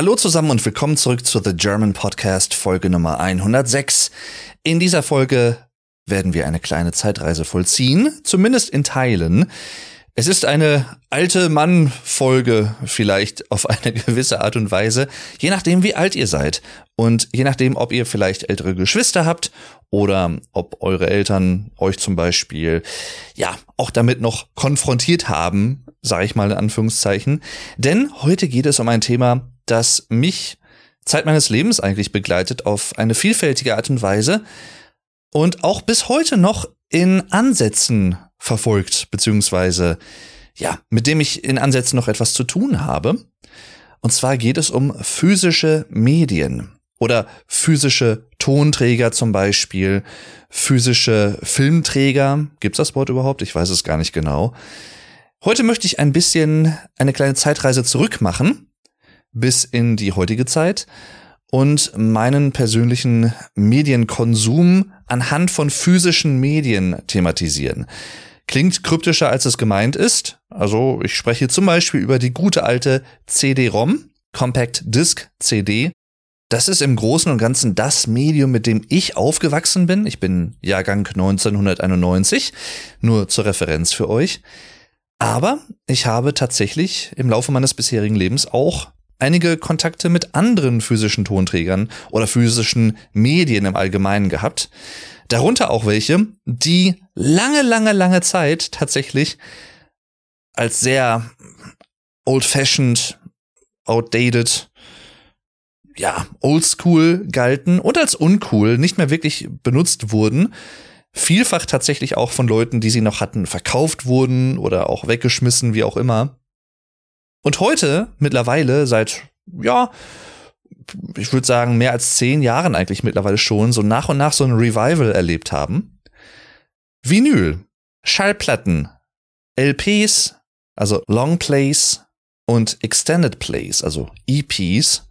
Hallo zusammen und willkommen zurück zu The German Podcast Folge Nummer 106. In dieser Folge werden wir eine kleine Zeitreise vollziehen, zumindest in Teilen. Es ist eine alte Mann-Folge vielleicht auf eine gewisse Art und Weise, je nachdem wie alt ihr seid und je nachdem, ob ihr vielleicht ältere Geschwister habt oder ob eure Eltern euch zum Beispiel ja auch damit noch konfrontiert haben, sage ich mal in Anführungszeichen. Denn heute geht es um ein Thema, das mich Zeit meines Lebens eigentlich begleitet auf eine vielfältige Art und Weise und auch bis heute noch in Ansätzen verfolgt, beziehungsweise ja, mit dem ich in Ansätzen noch etwas zu tun habe. Und zwar geht es um physische Medien oder physische Tonträger zum Beispiel, physische Filmträger. Gibt's das Wort überhaupt? Ich weiß es gar nicht genau. Heute möchte ich ein bisschen eine kleine Zeitreise zurück machen bis in die heutige Zeit und meinen persönlichen Medienkonsum anhand von physischen Medien thematisieren. Klingt kryptischer, als es gemeint ist. Also ich spreche zum Beispiel über die gute alte CD-ROM, Compact Disc CD. Das ist im Großen und Ganzen das Medium, mit dem ich aufgewachsen bin. Ich bin Jahrgang 1991, nur zur Referenz für euch. Aber ich habe tatsächlich im Laufe meines bisherigen Lebens auch einige Kontakte mit anderen physischen Tonträgern oder physischen Medien im Allgemeinen gehabt. Darunter auch welche, die lange, lange, lange Zeit tatsächlich als sehr old-fashioned, outdated, ja, oldschool galten und als uncool nicht mehr wirklich benutzt wurden. Vielfach tatsächlich auch von Leuten, die sie noch hatten, verkauft wurden oder auch weggeschmissen, wie auch immer. Und heute, mittlerweile, seit, ja, ich würde sagen, mehr als zehn Jahren eigentlich mittlerweile schon, so nach und nach so ein Revival erlebt haben. Vinyl, Schallplatten, LPs, also Long Plays und Extended Plays, also EPs.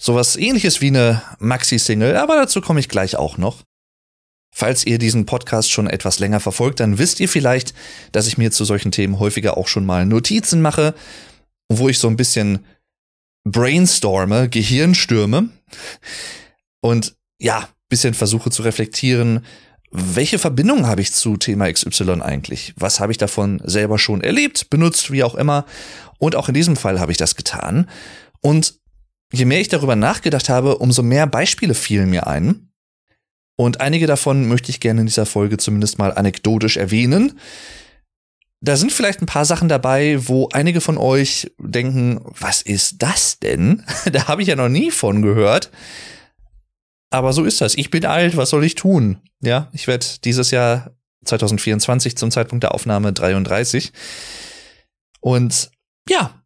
Sowas ähnliches wie eine Maxi-Single, aber dazu komme ich gleich auch noch. Falls ihr diesen Podcast schon etwas länger verfolgt, dann wisst ihr vielleicht, dass ich mir zu solchen Themen häufiger auch schon mal Notizen mache, wo ich so ein bisschen brainstorme, Gehirnstürme und ja, bisschen versuche zu reflektieren, welche Verbindung habe ich zu Thema XY eigentlich? Was habe ich davon selber schon erlebt, benutzt, wie auch immer? Und auch in diesem Fall habe ich das getan. Und je mehr ich darüber nachgedacht habe, umso mehr Beispiele fielen mir ein. Und einige davon möchte ich gerne in dieser Folge zumindest mal anekdotisch erwähnen. Da sind vielleicht ein paar Sachen dabei, wo einige von euch denken, was ist das denn? da habe ich ja noch nie von gehört. Aber so ist das. Ich bin alt, was soll ich tun? Ja, ich werde dieses Jahr 2024 zum Zeitpunkt der Aufnahme 33. Und ja,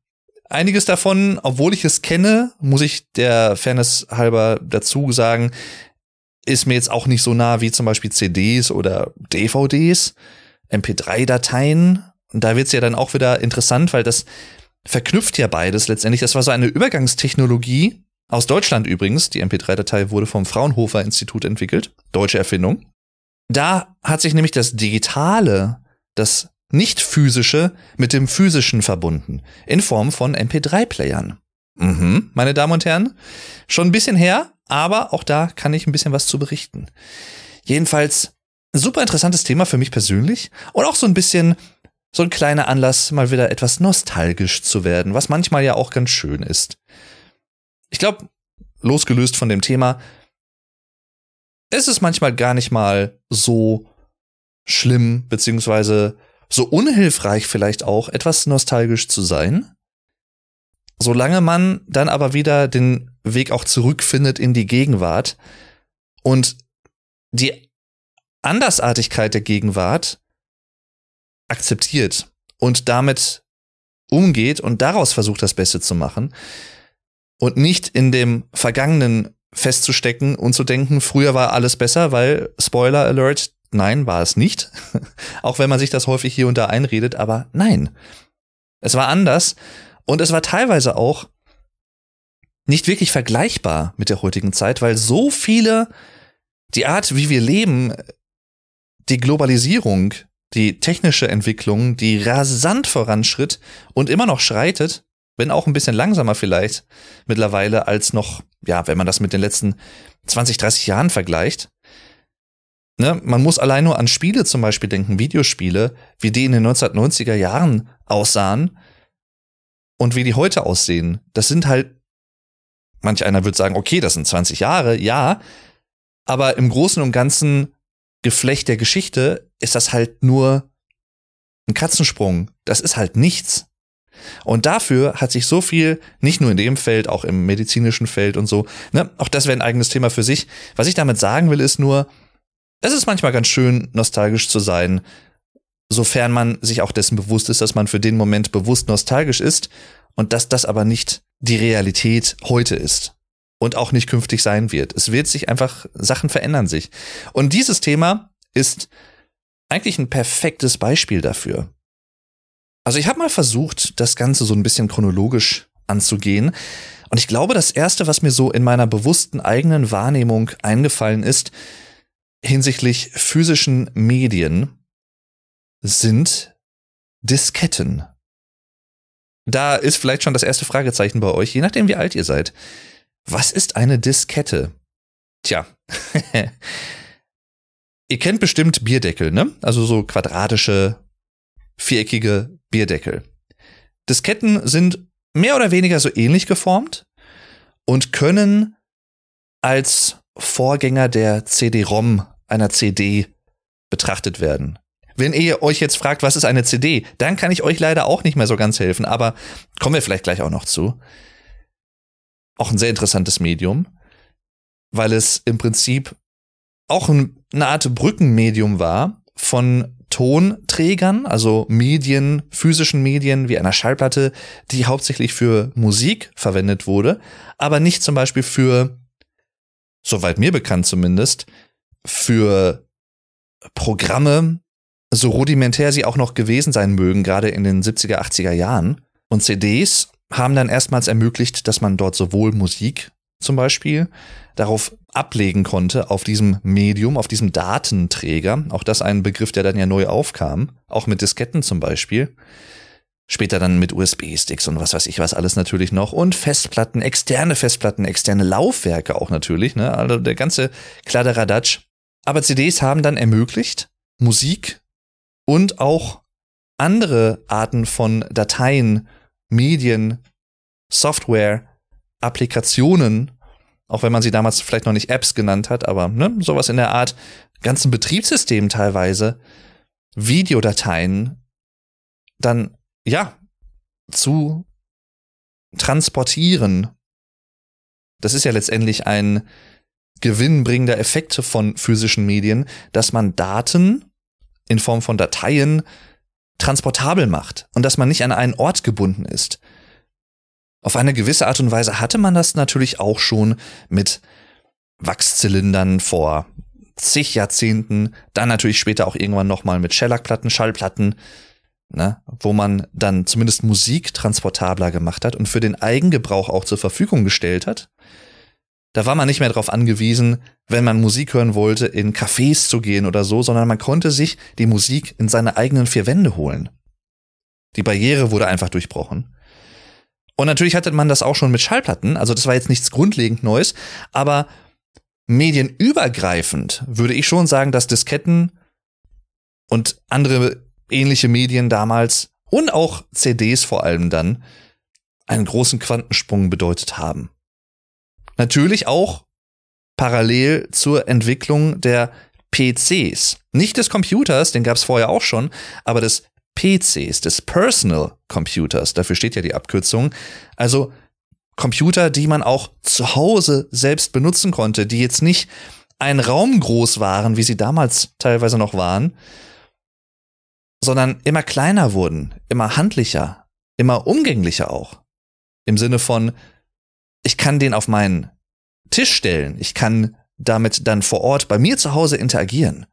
einiges davon, obwohl ich es kenne, muss ich der Fairness halber dazu sagen, ist mir jetzt auch nicht so nah wie zum Beispiel CDs oder DVDs, MP3-Dateien. Und da wird's ja dann auch wieder interessant, weil das verknüpft ja beides letztendlich. Das war so eine Übergangstechnologie aus Deutschland übrigens. Die MP3-Datei wurde vom Fraunhofer Institut entwickelt. Deutsche Erfindung. Da hat sich nämlich das Digitale, das nicht physische mit dem physischen verbunden. In Form von MP3-Playern. Mhm, meine Damen und Herren. Schon ein bisschen her, aber auch da kann ich ein bisschen was zu berichten. Jedenfalls super interessantes Thema für mich persönlich und auch so ein bisschen so ein kleiner Anlass, mal wieder etwas nostalgisch zu werden, was manchmal ja auch ganz schön ist. Ich glaube, losgelöst von dem Thema, es ist manchmal gar nicht mal so schlimm, beziehungsweise so unhilfreich vielleicht auch, etwas nostalgisch zu sein. Solange man dann aber wieder den Weg auch zurückfindet in die Gegenwart und die Andersartigkeit der Gegenwart akzeptiert und damit umgeht und daraus versucht, das Beste zu machen und nicht in dem Vergangenen festzustecken und zu denken, früher war alles besser, weil Spoiler Alert, nein, war es nicht. auch wenn man sich das häufig hier und da einredet, aber nein. Es war anders und es war teilweise auch nicht wirklich vergleichbar mit der heutigen Zeit, weil so viele die Art, wie wir leben, die Globalisierung, die technische Entwicklung, die rasant voranschritt und immer noch schreitet, wenn auch ein bisschen langsamer vielleicht mittlerweile als noch, ja, wenn man das mit den letzten 20, 30 Jahren vergleicht. Ne, man muss allein nur an Spiele zum Beispiel denken, Videospiele, wie die in den 1990er Jahren aussahen und wie die heute aussehen. Das sind halt, manch einer wird sagen, okay, das sind 20 Jahre, ja, aber im Großen und Ganzen Geflecht der Geschichte ist das halt nur ein Katzensprung. Das ist halt nichts. Und dafür hat sich so viel, nicht nur in dem Feld, auch im medizinischen Feld und so, ne, auch das wäre ein eigenes Thema für sich. Was ich damit sagen will, ist nur, es ist manchmal ganz schön, nostalgisch zu sein, sofern man sich auch dessen bewusst ist, dass man für den Moment bewusst nostalgisch ist und dass das aber nicht die Realität heute ist und auch nicht künftig sein wird. Es wird sich einfach, Sachen verändern sich. Und dieses Thema ist eigentlich ein perfektes Beispiel dafür. Also ich habe mal versucht, das Ganze so ein bisschen chronologisch anzugehen. Und ich glaube, das Erste, was mir so in meiner bewussten eigenen Wahrnehmung eingefallen ist, hinsichtlich physischen Medien, sind Disketten. Da ist vielleicht schon das erste Fragezeichen bei euch, je nachdem wie alt ihr seid. Was ist eine Diskette? Tja. ihr kennt bestimmt Bierdeckel, ne? Also so quadratische, viereckige Bierdeckel. Disketten sind mehr oder weniger so ähnlich geformt und können als Vorgänger der CD-ROM einer CD betrachtet werden. Wenn ihr euch jetzt fragt, was ist eine CD, dann kann ich euch leider auch nicht mehr so ganz helfen, aber kommen wir vielleicht gleich auch noch zu. Auch ein sehr interessantes Medium, weil es im Prinzip auch eine Art Brückenmedium war von Tonträgern, also Medien, physischen Medien wie einer Schallplatte, die hauptsächlich für Musik verwendet wurde, aber nicht zum Beispiel für, soweit mir bekannt zumindest, für Programme, so rudimentär sie auch noch gewesen sein mögen, gerade in den 70er, 80er Jahren. Und CDs haben dann erstmals ermöglicht, dass man dort sowohl Musik zum Beispiel darauf ablegen konnte, auf diesem Medium, auf diesem Datenträger. Auch das ein Begriff, der dann ja neu aufkam, auch mit Disketten zum Beispiel. Später dann mit USB-Sticks und was weiß ich was alles natürlich noch. Und Festplatten, externe Festplatten, externe Laufwerke auch natürlich, ne? Also der ganze Kladderadatsch. Aber CDs haben dann ermöglicht, Musik und auch andere Arten von Dateien Medien, Software, Applikationen, auch wenn man sie damals vielleicht noch nicht Apps genannt hat, aber ne, sowas in der Art, ganzen Betriebssystem teilweise, Videodateien, dann ja, zu transportieren. Das ist ja letztendlich ein gewinnbringender Effekt von physischen Medien, dass man Daten in Form von Dateien transportabel macht und dass man nicht an einen Ort gebunden ist. Auf eine gewisse Art und Weise hatte man das natürlich auch schon mit Wachszylindern vor zig Jahrzehnten, dann natürlich später auch irgendwann nochmal mit Shellac-Platten, Schallplatten, ne, wo man dann zumindest Musik transportabler gemacht hat und für den Eigengebrauch auch zur Verfügung gestellt hat. Da war man nicht mehr darauf angewiesen, wenn man Musik hören wollte, in Cafés zu gehen oder so, sondern man konnte sich die Musik in seine eigenen vier Wände holen. Die Barriere wurde einfach durchbrochen. Und natürlich hatte man das auch schon mit Schallplatten, also das war jetzt nichts grundlegend Neues, aber medienübergreifend würde ich schon sagen, dass Disketten und andere ähnliche Medien damals und auch CDs vor allem dann einen großen Quantensprung bedeutet haben. Natürlich auch parallel zur Entwicklung der PCs. Nicht des Computers, den gab es vorher auch schon, aber des PCs, des Personal Computers. Dafür steht ja die Abkürzung. Also Computer, die man auch zu Hause selbst benutzen konnte, die jetzt nicht ein Raum groß waren, wie sie damals teilweise noch waren, sondern immer kleiner wurden, immer handlicher, immer umgänglicher auch. Im Sinne von, ich kann den auf meinen Tisch stellen. Ich kann damit dann vor Ort bei mir zu Hause interagieren.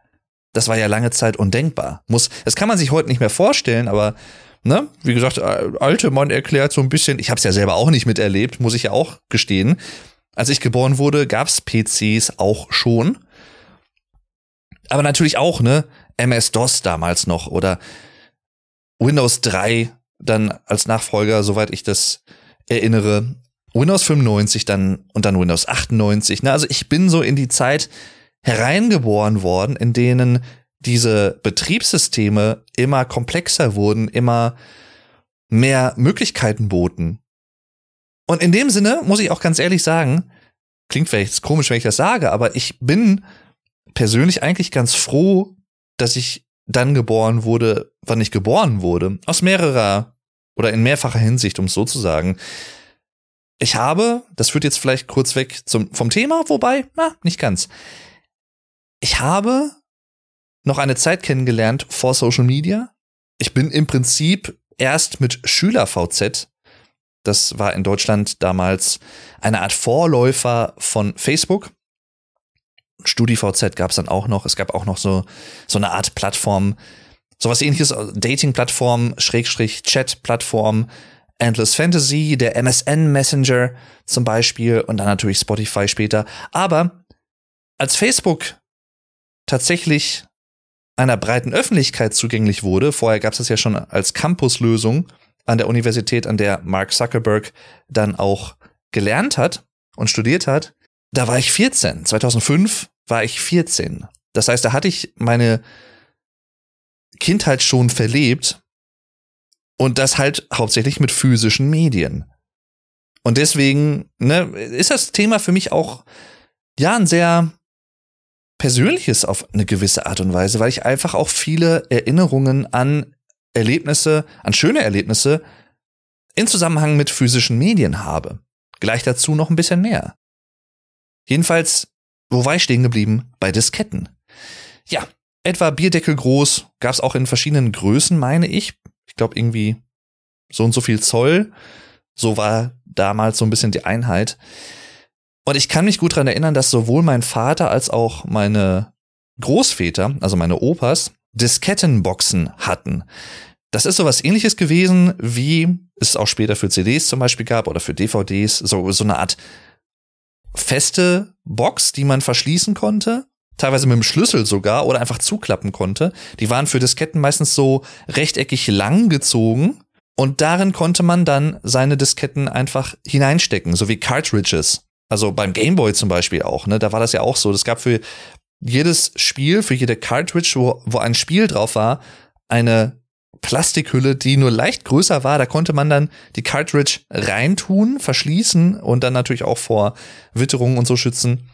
Das war ja lange Zeit undenkbar. Muss, das kann man sich heute nicht mehr vorstellen, aber ne, wie gesagt, äh, alte Mann erklärt so ein bisschen. Ich habe es ja selber auch nicht miterlebt, muss ich ja auch gestehen. Als ich geboren wurde, gab's PCs auch schon. Aber natürlich auch, ne, MS-DOS damals noch oder Windows 3 dann als Nachfolger, soweit ich das erinnere, Windows 95 dann und dann Windows 98. Ne? Also ich bin so in die Zeit hereingeboren worden, in denen diese Betriebssysteme immer komplexer wurden, immer mehr Möglichkeiten boten. Und in dem Sinne muss ich auch ganz ehrlich sagen, klingt vielleicht komisch, wenn ich das sage, aber ich bin persönlich eigentlich ganz froh, dass ich dann geboren wurde, wann ich geboren wurde. Aus mehrerer oder in mehrfacher Hinsicht, um es so zu sagen. Ich habe, das führt jetzt vielleicht kurz weg zum, vom Thema, wobei, na, nicht ganz. Ich habe noch eine Zeit kennengelernt vor Social Media. Ich bin im Prinzip erst mit SchülerVZ, das war in Deutschland damals eine Art Vorläufer von Facebook. StudiVZ gab es dann auch noch. Es gab auch noch so, so eine Art Plattform, sowas ähnliches, Dating-Plattform, Schrägstrich Chat-Plattform, Endless Fantasy, der MSN Messenger zum Beispiel und dann natürlich Spotify später. Aber als Facebook tatsächlich einer breiten Öffentlichkeit zugänglich wurde, vorher gab es das ja schon als Campuslösung an der Universität, an der Mark Zuckerberg dann auch gelernt hat und studiert hat, da war ich 14. 2005 war ich 14. Das heißt, da hatte ich meine Kindheit schon verlebt und das halt hauptsächlich mit physischen Medien. Und deswegen ne, ist das Thema für mich auch ja ein sehr persönliches auf eine gewisse Art und Weise, weil ich einfach auch viele Erinnerungen an Erlebnisse, an schöne Erlebnisse in Zusammenhang mit physischen Medien habe. Gleich dazu noch ein bisschen mehr. Jedenfalls, wo war ich stehen geblieben? Bei Disketten. Ja, etwa Bierdeckel groß, gab es auch in verschiedenen Größen, meine ich. Ich glaube irgendwie so und so viel Zoll. So war damals so ein bisschen die Einheit. Und ich kann mich gut dran erinnern, dass sowohl mein Vater als auch meine Großväter, also meine Opas, Diskettenboxen hatten. Das ist sowas ähnliches gewesen, wie es auch später für CDs zum Beispiel gab oder für DVDs, so, so eine Art feste Box, die man verschließen konnte, teilweise mit dem Schlüssel sogar oder einfach zuklappen konnte. Die waren für Disketten meistens so rechteckig lang gezogen und darin konnte man dann seine Disketten einfach hineinstecken, so wie Cartridges. Also beim Gameboy zum Beispiel auch, ne? Da war das ja auch so. Es gab für jedes Spiel, für jede Cartridge, wo, wo ein Spiel drauf war, eine Plastikhülle, die nur leicht größer war. Da konnte man dann die Cartridge reintun, verschließen und dann natürlich auch vor Witterungen und so schützen.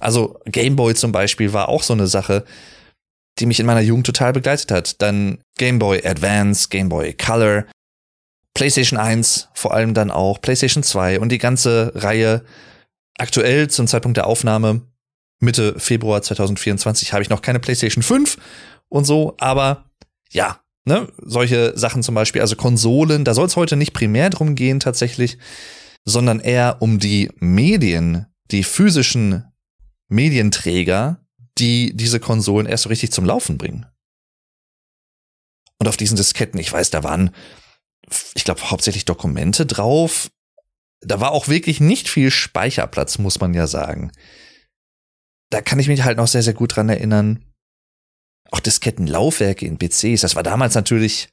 Also Gameboy zum Beispiel war auch so eine Sache, die mich in meiner Jugend total begleitet hat. Dann Gameboy Advance, Gameboy Color, PlayStation 1 vor allem dann auch, PlayStation 2 und die ganze Reihe. Aktuell zum Zeitpunkt der Aufnahme Mitte Februar 2024 habe ich noch keine PlayStation 5 und so, aber ja, ne, solche Sachen zum Beispiel, also Konsolen, da soll es heute nicht primär drum gehen tatsächlich, sondern eher um die Medien, die physischen Medienträger, die diese Konsolen erst so richtig zum Laufen bringen. Und auf diesen Disketten, ich weiß, da waren, ich glaube, hauptsächlich Dokumente drauf. Da war auch wirklich nicht viel Speicherplatz, muss man ja sagen da kann ich mich halt noch sehr, sehr gut dran erinnern. Auch Diskettenlaufwerke in PCs, das war damals natürlich,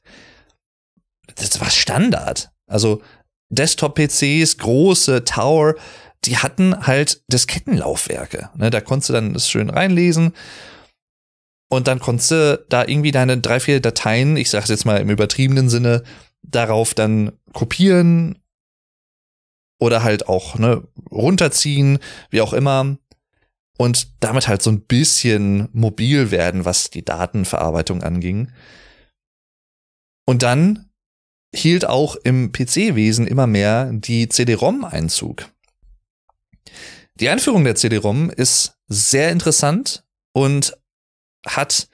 das war Standard. Also Desktop-PCs, große Tower, die hatten halt Diskettenlaufwerke. Ne, da konntest du dann das schön reinlesen. Und dann konntest du da irgendwie deine drei, vier Dateien, ich sag's jetzt mal im übertriebenen Sinne, darauf dann kopieren oder halt auch ne, runterziehen, wie auch immer und damit halt so ein bisschen mobil werden, was die Datenverarbeitung anging. Und dann hielt auch im PC-Wesen immer mehr die CD-ROM Einzug. Die Einführung der CD-ROM ist sehr interessant und hat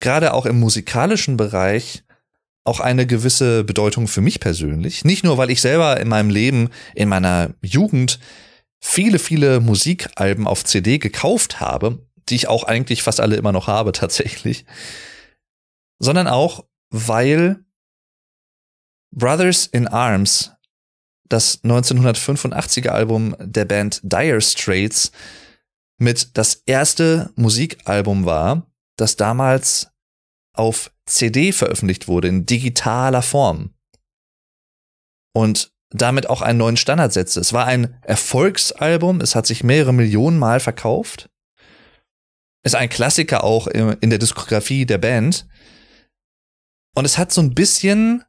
gerade auch im musikalischen Bereich auch eine gewisse Bedeutung für mich persönlich. Nicht nur, weil ich selber in meinem Leben, in meiner Jugend viele, viele Musikalben auf CD gekauft habe, die ich auch eigentlich fast alle immer noch habe tatsächlich, sondern auch, weil Brothers in Arms, das 1985er Album der Band Dire Straits, mit das erste Musikalbum war, das damals auf CD veröffentlicht wurde, in digitaler Form. und damit auch einen neuen Standard setzte. Es war ein Erfolgsalbum, es hat sich mehrere Millionen Mal verkauft. Ist ein Klassiker auch in der Diskografie der Band. Und es hat so ein bisschen,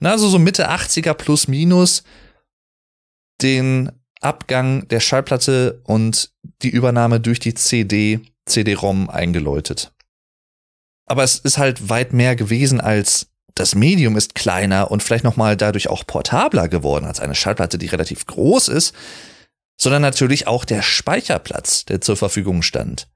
na, so, so Mitte 80er plus minus den Abgang der Schallplatte und die Übernahme durch die CD, CD-ROM eingeläutet. Aber es ist halt weit mehr gewesen als das Medium ist kleiner und vielleicht nochmal dadurch auch portabler geworden als eine Schallplatte, die relativ groß ist, sondern natürlich auch der Speicherplatz, der zur Verfügung stand.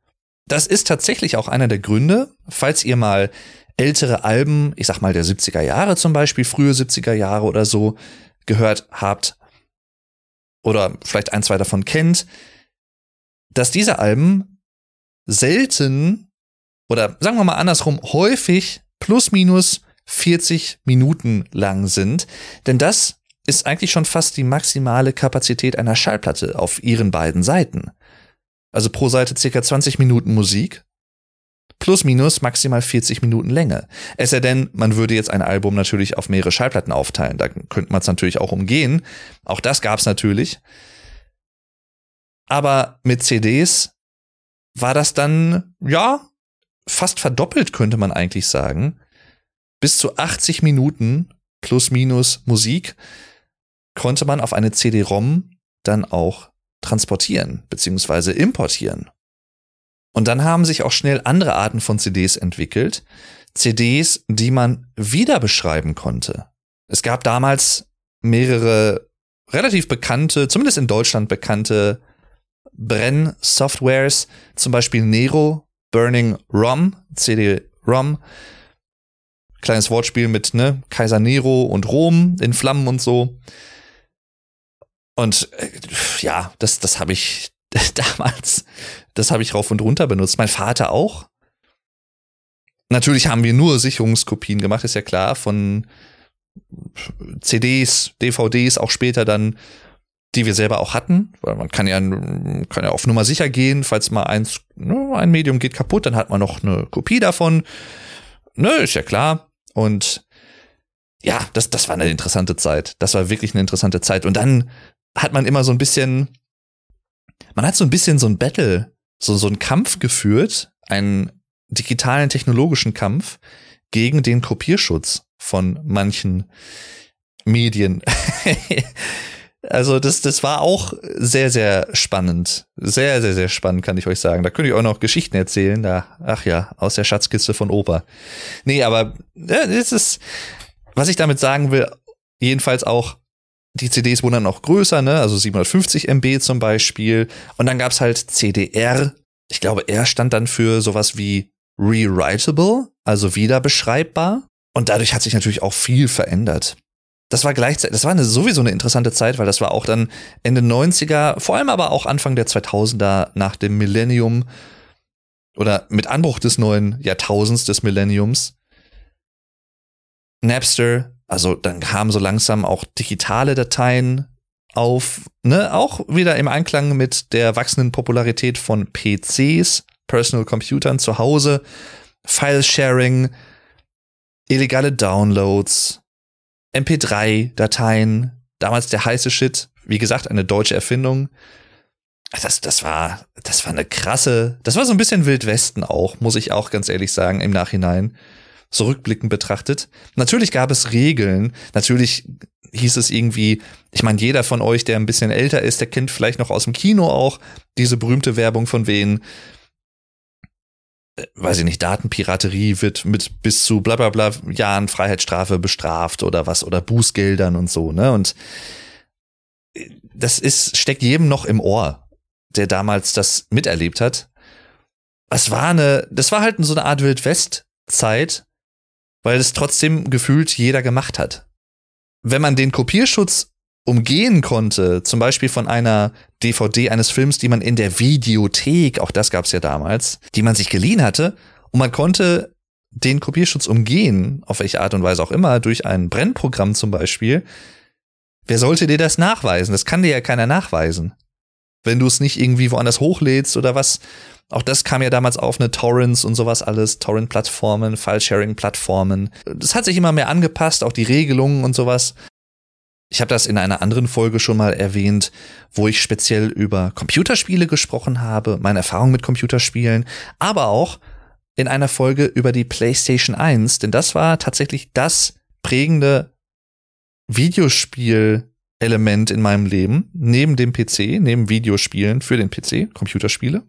Das ist tatsächlich auch einer der Gründe, falls ihr mal ältere Alben, ich sag mal der 70er Jahre zum Beispiel, frühe 70er Jahre oder so, gehört habt oder vielleicht ein, zwei davon kennt, dass diese Alben selten oder sagen wir mal andersrum, häufig plus minus 40 Minuten lang sind. Denn das ist eigentlich schon fast die maximale Kapazität einer Schallplatte auf ihren beiden Seiten. Also pro Seite circa 20 Minuten Musik. Plus minus maximal 40 Minuten Länge. Es sei denn, man würde jetzt ein Album natürlich auf mehrere Schallplatten aufteilen. Da könnte man es natürlich auch umgehen. Auch das gab es natürlich. Aber mit CDs war das dann, ja, fast verdoppelt, könnte man eigentlich sagen. Bis zu 80 Minuten plus minus Musik konnte man auf eine CD-ROM dann auch transportieren bzw. importieren. Und dann haben sich auch schnell andere Arten von CDs entwickelt. CDs, die man wieder beschreiben konnte. Es gab damals mehrere relativ bekannte, zumindest in Deutschland bekannte Brenn-Softwares, zum Beispiel Nero, Burning ROM, CD-ROM. Kleines Wortspiel mit ne, Kaiser Nero und Rom in Flammen und so. Und äh, ja, das, das habe ich damals, das habe ich rauf und runter benutzt. Mein Vater auch. Natürlich haben wir nur Sicherungskopien gemacht, ist ja klar, von CDs, DVDs, auch später dann die wir selber auch hatten, weil man kann ja, kann ja auf Nummer sicher gehen, falls mal eins, ne, ein Medium geht kaputt, dann hat man noch eine Kopie davon. Ne, ist ja klar. Und ja, das, das war eine interessante Zeit. Das war wirklich eine interessante Zeit. Und dann hat man immer so ein bisschen, man hat so ein bisschen so ein Battle, so, so ein Kampf geführt, einen digitalen technologischen Kampf gegen den Kopierschutz von manchen Medien. Also das, das war auch sehr, sehr spannend. Sehr, sehr, sehr spannend, kann ich euch sagen. Da könnte ich auch noch Geschichten erzählen. Da, ach ja, aus der Schatzkiste von Opa. Nee, aber das ist, was ich damit sagen will, jedenfalls auch, die CDs wurden dann auch größer, ne? Also 750 MB zum Beispiel. Und dann gab's halt CDR. Ich glaube, R stand dann für sowas wie rewritable, also wieder beschreibbar. Und dadurch hat sich natürlich auch viel verändert das war gleichzeitig, das war eine, sowieso eine interessante Zeit, weil das war auch dann Ende 90er, vor allem aber auch Anfang der 2000er nach dem Millennium oder mit Anbruch des neuen Jahrtausends des Millenniums. Napster, also dann kamen so langsam auch digitale Dateien auf, ne, auch wieder im Einklang mit der wachsenden Popularität von PCs, Personal Computern zu Hause, File-Sharing, illegale Downloads, MP3-Dateien, damals der heiße Shit, wie gesagt, eine deutsche Erfindung. Das, das war, das war eine krasse, das war so ein bisschen Wildwesten auch, muss ich auch ganz ehrlich sagen, im Nachhinein, zurückblickend betrachtet. Natürlich gab es Regeln, natürlich hieß es irgendwie, ich meine, jeder von euch, der ein bisschen älter ist, der kennt vielleicht noch aus dem Kino auch diese berühmte Werbung von wen, äh, weiß ich nicht, Datenpiraterie wird mit bis zu bla bla bla Jahren Freiheitsstrafe bestraft oder was oder Bußgeldern und so, ne? Und äh, das ist, steckt jedem noch im Ohr, der damals das miterlebt hat. Es war eine, das war halt so eine Art Wildwest-Zeit, weil es trotzdem gefühlt jeder gemacht hat. Wenn man den Kopierschutz umgehen konnte, zum Beispiel von einer DVD eines Films, die man in der Videothek, auch das gab es ja damals, die man sich geliehen hatte, und man konnte den Kopierschutz umgehen, auf welche Art und Weise auch immer, durch ein Brennprogramm zum Beispiel. Wer sollte dir das nachweisen? Das kann dir ja keiner nachweisen. Wenn du es nicht irgendwie woanders hochlädst oder was. Auch das kam ja damals auf, eine Torrents und sowas alles, Torrent-Plattformen, File-Sharing-Plattformen. Das hat sich immer mehr angepasst, auch die Regelungen und sowas. Ich habe das in einer anderen Folge schon mal erwähnt, wo ich speziell über Computerspiele gesprochen habe, meine Erfahrung mit Computerspielen, aber auch in einer Folge über die PlayStation 1, denn das war tatsächlich das prägende Videospiel-Element in meinem Leben, neben dem PC, neben Videospielen für den PC, Computerspiele.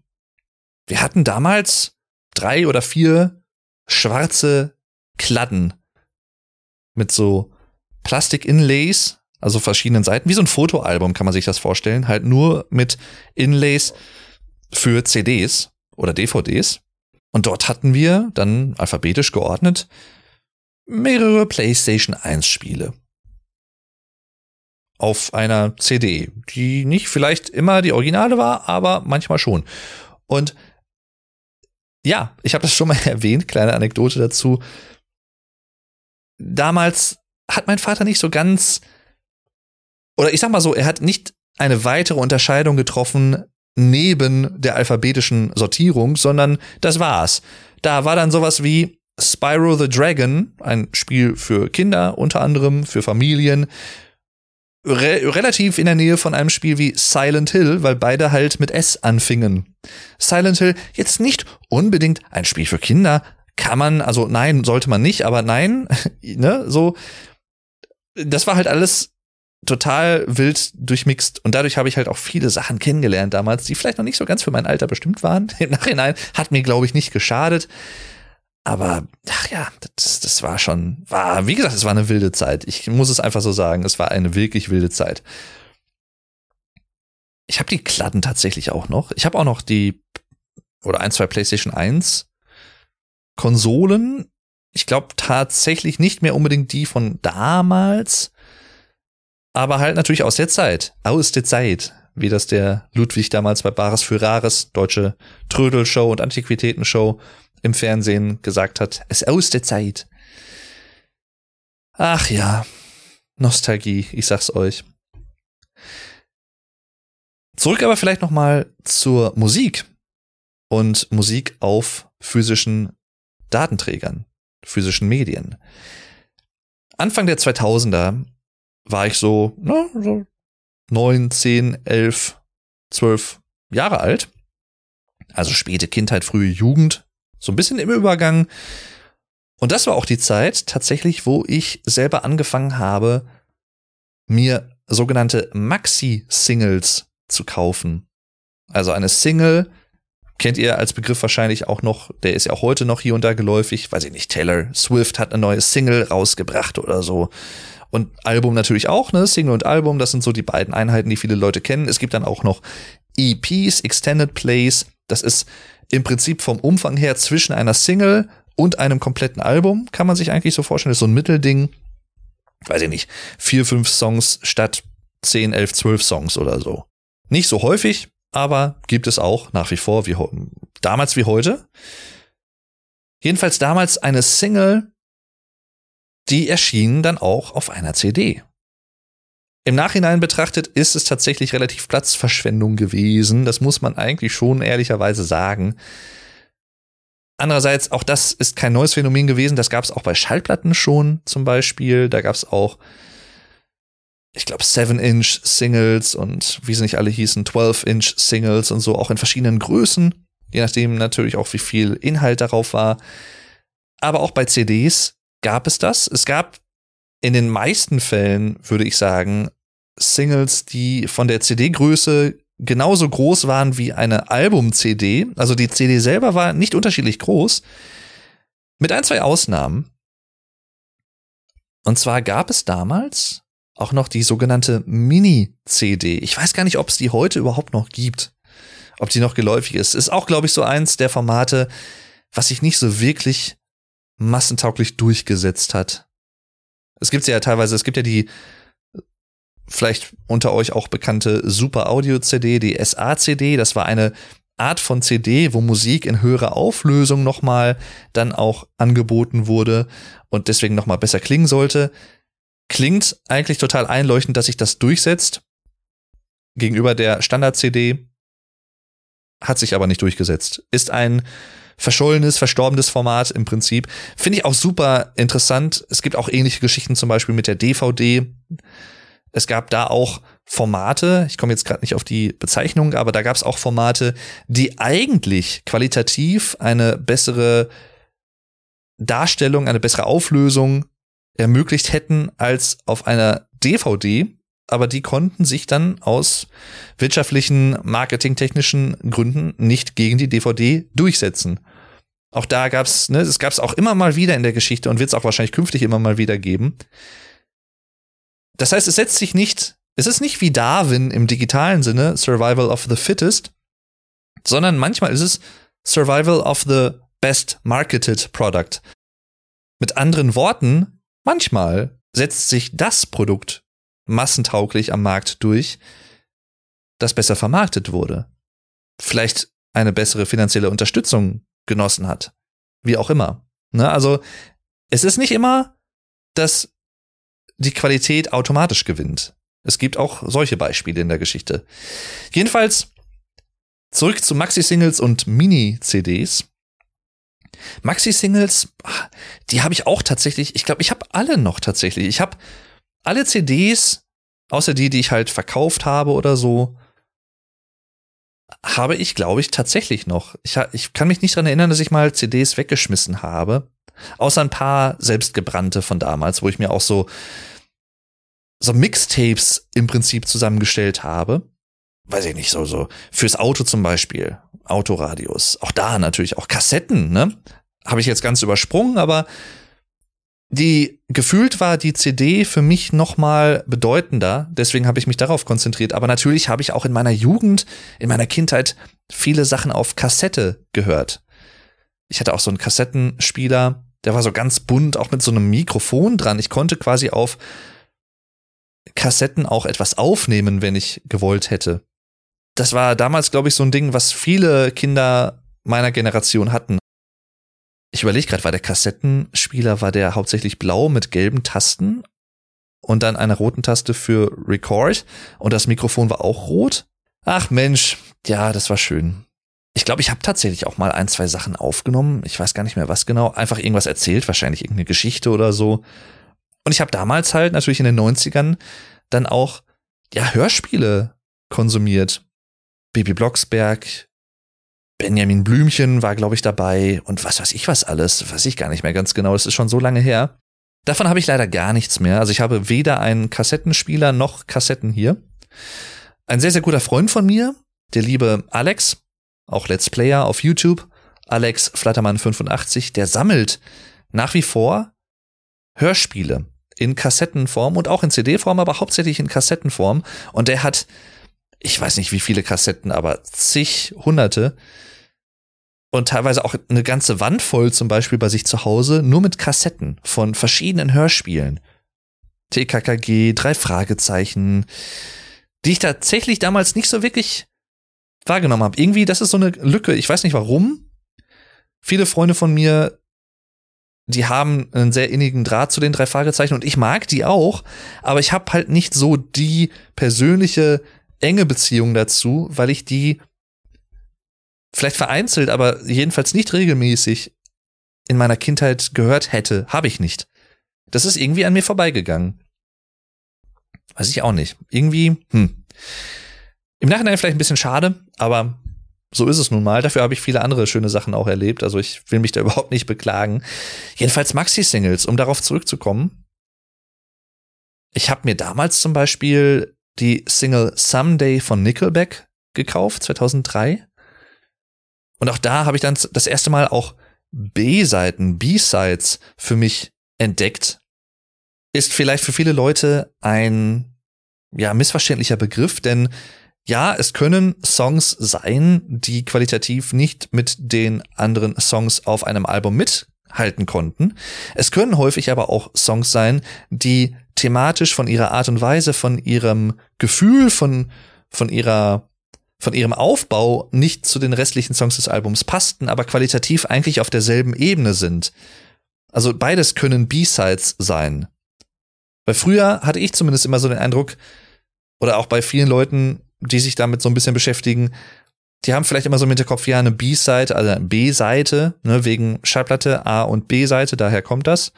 Wir hatten damals drei oder vier schwarze Kladden mit so Plastik-Inlays also verschiedenen Seiten, wie so ein Fotoalbum kann man sich das vorstellen, halt nur mit Inlays für CDs oder DVDs. Und dort hatten wir dann alphabetisch geordnet mehrere PlayStation 1 Spiele. Auf einer CD, die nicht vielleicht immer die Originale war, aber manchmal schon. Und ja, ich habe das schon mal erwähnt, kleine Anekdote dazu. Damals hat mein Vater nicht so ganz oder ich sag mal so, er hat nicht eine weitere Unterscheidung getroffen neben der alphabetischen Sortierung, sondern das war's. Da war dann sowas wie Spyro the Dragon, ein Spiel für Kinder unter anderem, für Familien, re relativ in der Nähe von einem Spiel wie Silent Hill, weil beide halt mit S anfingen. Silent Hill jetzt nicht unbedingt ein Spiel für Kinder, kann man, also nein, sollte man nicht, aber nein, ne, so, das war halt alles total wild durchmixt und dadurch habe ich halt auch viele Sachen kennengelernt damals, die vielleicht noch nicht so ganz für mein Alter bestimmt waren. Im Nachhinein hat mir, glaube ich, nicht geschadet. Aber ach ja, das, das war schon, war, wie gesagt, es war eine wilde Zeit. Ich muss es einfach so sagen, es war eine wirklich wilde Zeit. Ich habe die Kladden tatsächlich auch noch. Ich habe auch noch die oder ein, zwei PlayStation 1 Konsolen. Ich glaube tatsächlich nicht mehr unbedingt die von damals, aber halt natürlich aus der Zeit. Aus der Zeit. Wie das der Ludwig damals bei Bares für Rares, deutsche Trödelshow und Antiquitätenshow im Fernsehen gesagt hat. Es aus der Zeit. Ach ja. Nostalgie, ich sag's euch. Zurück aber vielleicht noch mal zur Musik und Musik auf physischen Datenträgern, physischen Medien. Anfang der 2000er war ich so, ne, so neun, zehn, elf, zwölf Jahre alt. Also späte Kindheit, frühe Jugend, so ein bisschen im Übergang. Und das war auch die Zeit tatsächlich, wo ich selber angefangen habe, mir sogenannte Maxi-Singles zu kaufen. Also eine Single kennt ihr als Begriff wahrscheinlich auch noch, der ist ja auch heute noch hier und da geläufig, weiß ich nicht, Taylor Swift hat eine neue Single rausgebracht oder so. Und Album natürlich auch, ne? Single und Album, das sind so die beiden Einheiten, die viele Leute kennen. Es gibt dann auch noch EPs, Extended Plays. Das ist im Prinzip vom Umfang her zwischen einer Single und einem kompletten Album, kann man sich eigentlich so vorstellen. Das ist so ein Mittelding. Weiß ich nicht, vier, fünf Songs statt zehn, elf, zwölf Songs oder so. Nicht so häufig, aber gibt es auch nach wie vor, wie damals wie heute. Jedenfalls damals eine Single die erschienen dann auch auf einer CD. Im Nachhinein betrachtet ist es tatsächlich relativ Platzverschwendung gewesen. Das muss man eigentlich schon ehrlicherweise sagen. Andererseits, auch das ist kein neues Phänomen gewesen. Das gab es auch bei Schallplatten schon zum Beispiel. Da gab es auch, ich glaube, 7-Inch-Singles und wie sie nicht alle hießen, 12-Inch-Singles und so, auch in verschiedenen Größen. Je nachdem natürlich auch, wie viel Inhalt darauf war. Aber auch bei CDs gab es das. Es gab in den meisten Fällen, würde ich sagen, Singles, die von der CD-Größe genauso groß waren wie eine Album-CD. Also die CD selber war nicht unterschiedlich groß. Mit ein, zwei Ausnahmen. Und zwar gab es damals auch noch die sogenannte Mini-CD. Ich weiß gar nicht, ob es die heute überhaupt noch gibt. Ob die noch geläufig ist. Ist auch, glaube ich, so eins der Formate, was sich nicht so wirklich massentauglich durchgesetzt hat. Es gibt ja teilweise, es gibt ja die vielleicht unter euch auch bekannte Super Audio CD, die SA-CD. Das war eine Art von CD, wo Musik in höherer Auflösung nochmal dann auch angeboten wurde und deswegen nochmal besser klingen sollte. Klingt eigentlich total einleuchtend, dass sich das durchsetzt. Gegenüber der Standard-CD hat sich aber nicht durchgesetzt. Ist ein verschollenes, verstorbenes Format im Prinzip. Finde ich auch super interessant. Es gibt auch ähnliche Geschichten, zum Beispiel mit der DVD. Es gab da auch Formate, ich komme jetzt gerade nicht auf die Bezeichnung, aber da gab es auch Formate, die eigentlich qualitativ eine bessere Darstellung, eine bessere Auflösung ermöglicht hätten als auf einer DVD, aber die konnten sich dann aus wirtschaftlichen, marketingtechnischen Gründen nicht gegen die DVD durchsetzen. Auch da gab's, ne, es gab's auch immer mal wieder in der Geschichte und wird es auch wahrscheinlich künftig immer mal wieder geben. Das heißt, es setzt sich nicht, es ist nicht wie Darwin im digitalen Sinne, Survival of the Fittest, sondern manchmal ist es Survival of the Best Marketed Product. Mit anderen Worten, manchmal setzt sich das Produkt massentauglich am Markt durch, das besser vermarktet wurde. Vielleicht eine bessere finanzielle Unterstützung genossen hat. Wie auch immer. Ne? Also es ist nicht immer, dass die Qualität automatisch gewinnt. Es gibt auch solche Beispiele in der Geschichte. Jedenfalls zurück zu Maxi-Singles und Mini-CDs. Maxi-Singles, die habe ich auch tatsächlich, ich glaube, ich habe alle noch tatsächlich. Ich habe alle CDs, außer die, die ich halt verkauft habe oder so, habe ich, glaube ich, tatsächlich noch. Ich, ich kann mich nicht dran erinnern, dass ich mal CDs weggeschmissen habe. Außer ein paar selbstgebrannte von damals, wo ich mir auch so, so Mixtapes im Prinzip zusammengestellt habe. Weiß ich nicht, so, so, fürs Auto zum Beispiel. Autoradios. Auch da natürlich auch Kassetten, ne? Habe ich jetzt ganz übersprungen, aber die gefühlt war die CD für mich noch mal bedeutender, deswegen habe ich mich darauf konzentriert, aber natürlich habe ich auch in meiner Jugend, in meiner Kindheit viele Sachen auf Kassette gehört. Ich hatte auch so einen Kassettenspieler, der war so ganz bunt, auch mit so einem Mikrofon dran. Ich konnte quasi auf Kassetten auch etwas aufnehmen, wenn ich gewollt hätte. Das war damals, glaube ich, so ein Ding, was viele Kinder meiner Generation hatten ich überlege gerade, war der Kassettenspieler, war der hauptsächlich blau mit gelben Tasten und dann einer roten Taste für Record und das Mikrofon war auch rot? Ach Mensch, ja, das war schön. Ich glaube, ich habe tatsächlich auch mal ein, zwei Sachen aufgenommen. Ich weiß gar nicht mehr was genau. Einfach irgendwas erzählt, wahrscheinlich irgendeine Geschichte oder so. Und ich habe damals halt natürlich in den 90ern dann auch ja Hörspiele konsumiert. Baby Blocksberg, Benjamin Blümchen war, glaube ich, dabei und was weiß ich was alles, weiß ich gar nicht mehr ganz genau, das ist schon so lange her. Davon habe ich leider gar nichts mehr. Also ich habe weder einen Kassettenspieler noch Kassetten hier. Ein sehr, sehr guter Freund von mir, der liebe Alex, auch Let's Player auf YouTube, Alex Flattermann85, der sammelt nach wie vor Hörspiele in Kassettenform und auch in CD-Form, aber hauptsächlich in Kassettenform. Und der hat ich weiß nicht wie viele Kassetten, aber zig, hunderte. Und teilweise auch eine ganze Wand voll, zum Beispiel bei sich zu Hause, nur mit Kassetten von verschiedenen Hörspielen. TKKG, drei Fragezeichen, die ich tatsächlich damals nicht so wirklich wahrgenommen habe. Irgendwie, das ist so eine Lücke. Ich weiß nicht warum. Viele Freunde von mir, die haben einen sehr innigen Draht zu den drei Fragezeichen und ich mag die auch, aber ich habe halt nicht so die persönliche enge Beziehung dazu, weil ich die vielleicht vereinzelt, aber jedenfalls nicht regelmäßig in meiner Kindheit gehört hätte. Habe ich nicht. Das ist irgendwie an mir vorbeigegangen. Weiß ich auch nicht. Irgendwie, hm. Im Nachhinein vielleicht ein bisschen schade, aber so ist es nun mal. Dafür habe ich viele andere schöne Sachen auch erlebt. Also ich will mich da überhaupt nicht beklagen. Jedenfalls Maxi-Singles, um darauf zurückzukommen. Ich habe mir damals zum Beispiel die Single Someday von Nickelback gekauft, 2003. Und auch da habe ich dann das erste Mal auch B-Seiten, B-Sides für mich entdeckt. Ist vielleicht für viele Leute ein, ja, missverständlicher Begriff, denn ja, es können Songs sein, die qualitativ nicht mit den anderen Songs auf einem Album mithalten konnten. Es können häufig aber auch Songs sein, die thematisch, von ihrer Art und Weise, von ihrem Gefühl, von, von ihrer, von ihrem Aufbau nicht zu den restlichen Songs des Albums passten, aber qualitativ eigentlich auf derselben Ebene sind. Also beides können B-Sides sein. Weil früher hatte ich zumindest immer so den Eindruck, oder auch bei vielen Leuten, die sich damit so ein bisschen beschäftigen, die haben vielleicht immer so im Hinterkopf, ja, eine B-Seite, also eine B-Seite, ne, wegen Schallplatte A und B-Seite, daher kommt das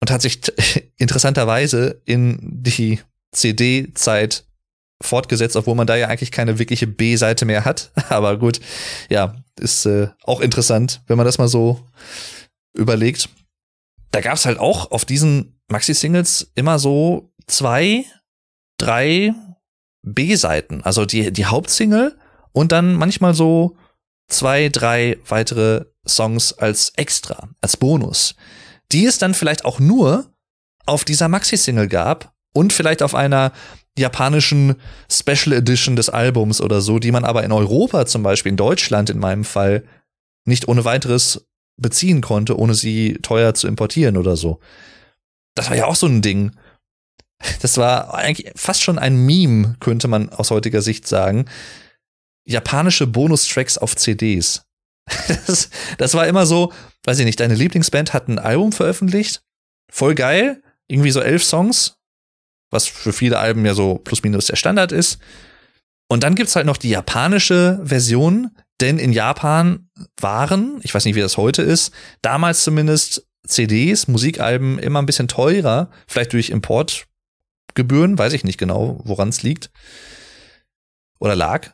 und hat sich interessanterweise in die CD-Zeit fortgesetzt, obwohl man da ja eigentlich keine wirkliche B-Seite mehr hat. Aber gut, ja, ist äh, auch interessant, wenn man das mal so überlegt. Da gab es halt auch auf diesen Maxi-Singles immer so zwei, drei B-Seiten. Also die, die Hauptsingle und dann manchmal so zwei, drei weitere Songs als extra, als Bonus, die es dann vielleicht auch nur auf dieser Maxi-Single gab und vielleicht auf einer japanischen Special Edition des Albums oder so, die man aber in Europa zum Beispiel, in Deutschland in meinem Fall, nicht ohne weiteres beziehen konnte, ohne sie teuer zu importieren oder so. Das war ja auch so ein Ding. Das war eigentlich fast schon ein Meme, könnte man aus heutiger Sicht sagen. Japanische Bonustracks auf CDs. Das, das war immer so, weiß ich nicht, deine Lieblingsband hat ein Album veröffentlicht, voll geil, irgendwie so elf Songs, was für viele Alben ja so plus minus der Standard ist. Und dann gibt's halt noch die japanische Version, denn in Japan waren, ich weiß nicht, wie das heute ist, damals zumindest CDs, Musikalben immer ein bisschen teurer, vielleicht durch Importgebühren, weiß ich nicht genau, woran es liegt oder lag,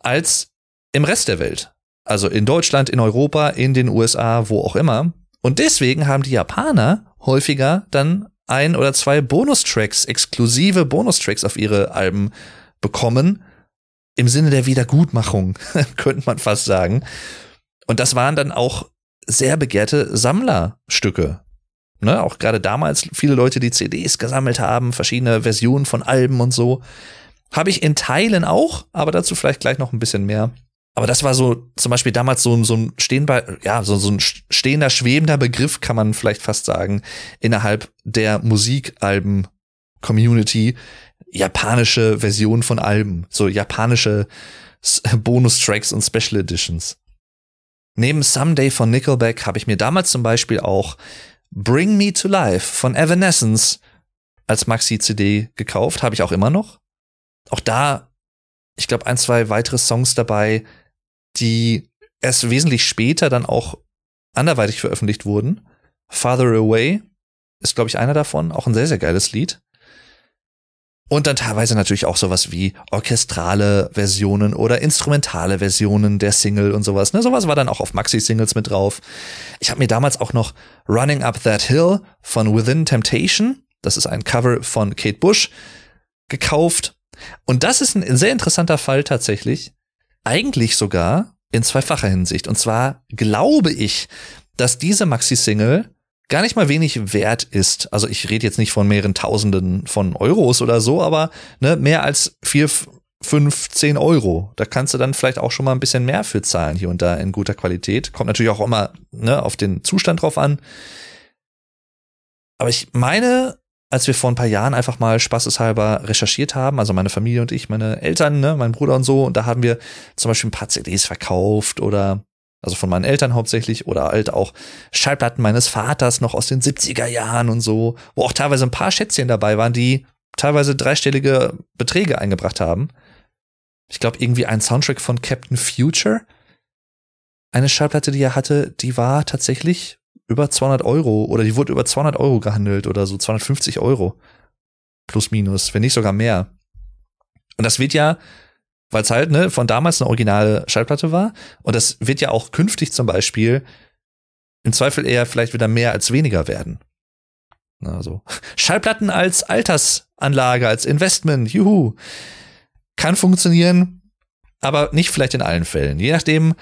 als im Rest der Welt. Also in Deutschland, in Europa, in den USA, wo auch immer. Und deswegen haben die Japaner häufiger dann ein oder zwei Bonustracks, exklusive Bonustracks auf ihre Alben bekommen. Im Sinne der Wiedergutmachung, könnte man fast sagen. Und das waren dann auch sehr begehrte Sammlerstücke. Ne, auch gerade damals viele Leute, die CDs gesammelt haben, verschiedene Versionen von Alben und so. Habe ich in Teilen auch, aber dazu vielleicht gleich noch ein bisschen mehr. Aber das war so zum Beispiel damals so, so ein stehender, ja, so, so ein stehender, schwebender Begriff, kann man vielleicht fast sagen, innerhalb der Musikalben-Community. Japanische Version von Alben, so japanische Bonustracks und Special Editions. Neben Someday von Nickelback habe ich mir damals zum Beispiel auch Bring Me to Life von Evanescence als Maxi-CD gekauft, habe ich auch immer noch. Auch da, ich glaube, ein, zwei weitere Songs dabei, die erst wesentlich später dann auch anderweitig veröffentlicht wurden. Farther Away ist, glaube ich, einer davon, auch ein sehr, sehr geiles Lied. Und dann teilweise natürlich auch sowas wie orchestrale Versionen oder instrumentale Versionen der Single und sowas. Ne, sowas war dann auch auf Maxi-Singles mit drauf. Ich habe mir damals auch noch Running Up That Hill von Within Temptation, das ist ein Cover von Kate Bush, gekauft. Und das ist ein sehr interessanter Fall tatsächlich, eigentlich sogar in zweifacher Hinsicht. Und zwar glaube ich, dass diese Maxi-Single gar nicht mal wenig wert ist. Also ich rede jetzt nicht von mehreren Tausenden von Euros oder so, aber ne, mehr als vier, fünf, zehn Euro. Da kannst du dann vielleicht auch schon mal ein bisschen mehr für zahlen hier und da in guter Qualität. Kommt natürlich auch immer ne, auf den Zustand drauf an. Aber ich meine, als wir vor ein paar Jahren einfach mal spaßeshalber recherchiert haben, also meine Familie und ich, meine Eltern, ne, mein Bruder und so, und da haben wir zum Beispiel ein paar CDs verkauft oder also von meinen Eltern hauptsächlich oder halt auch Schallplatten meines Vaters noch aus den 70er Jahren und so, wo auch teilweise ein paar Schätzchen dabei waren, die teilweise dreistellige Beträge eingebracht haben. Ich glaube, irgendwie ein Soundtrack von Captain Future. Eine Schallplatte, die er hatte, die war tatsächlich über 200 Euro oder die wurde über 200 Euro gehandelt oder so 250 Euro. Plus minus, wenn nicht sogar mehr. Und das wird ja, weil es halt ne, von damals eine originale Schallplatte war und das wird ja auch künftig zum Beispiel im Zweifel eher vielleicht wieder mehr als weniger werden. Also Schallplatten als Altersanlage, als Investment, juhu, kann funktionieren, aber nicht vielleicht in allen Fällen. Je nachdem,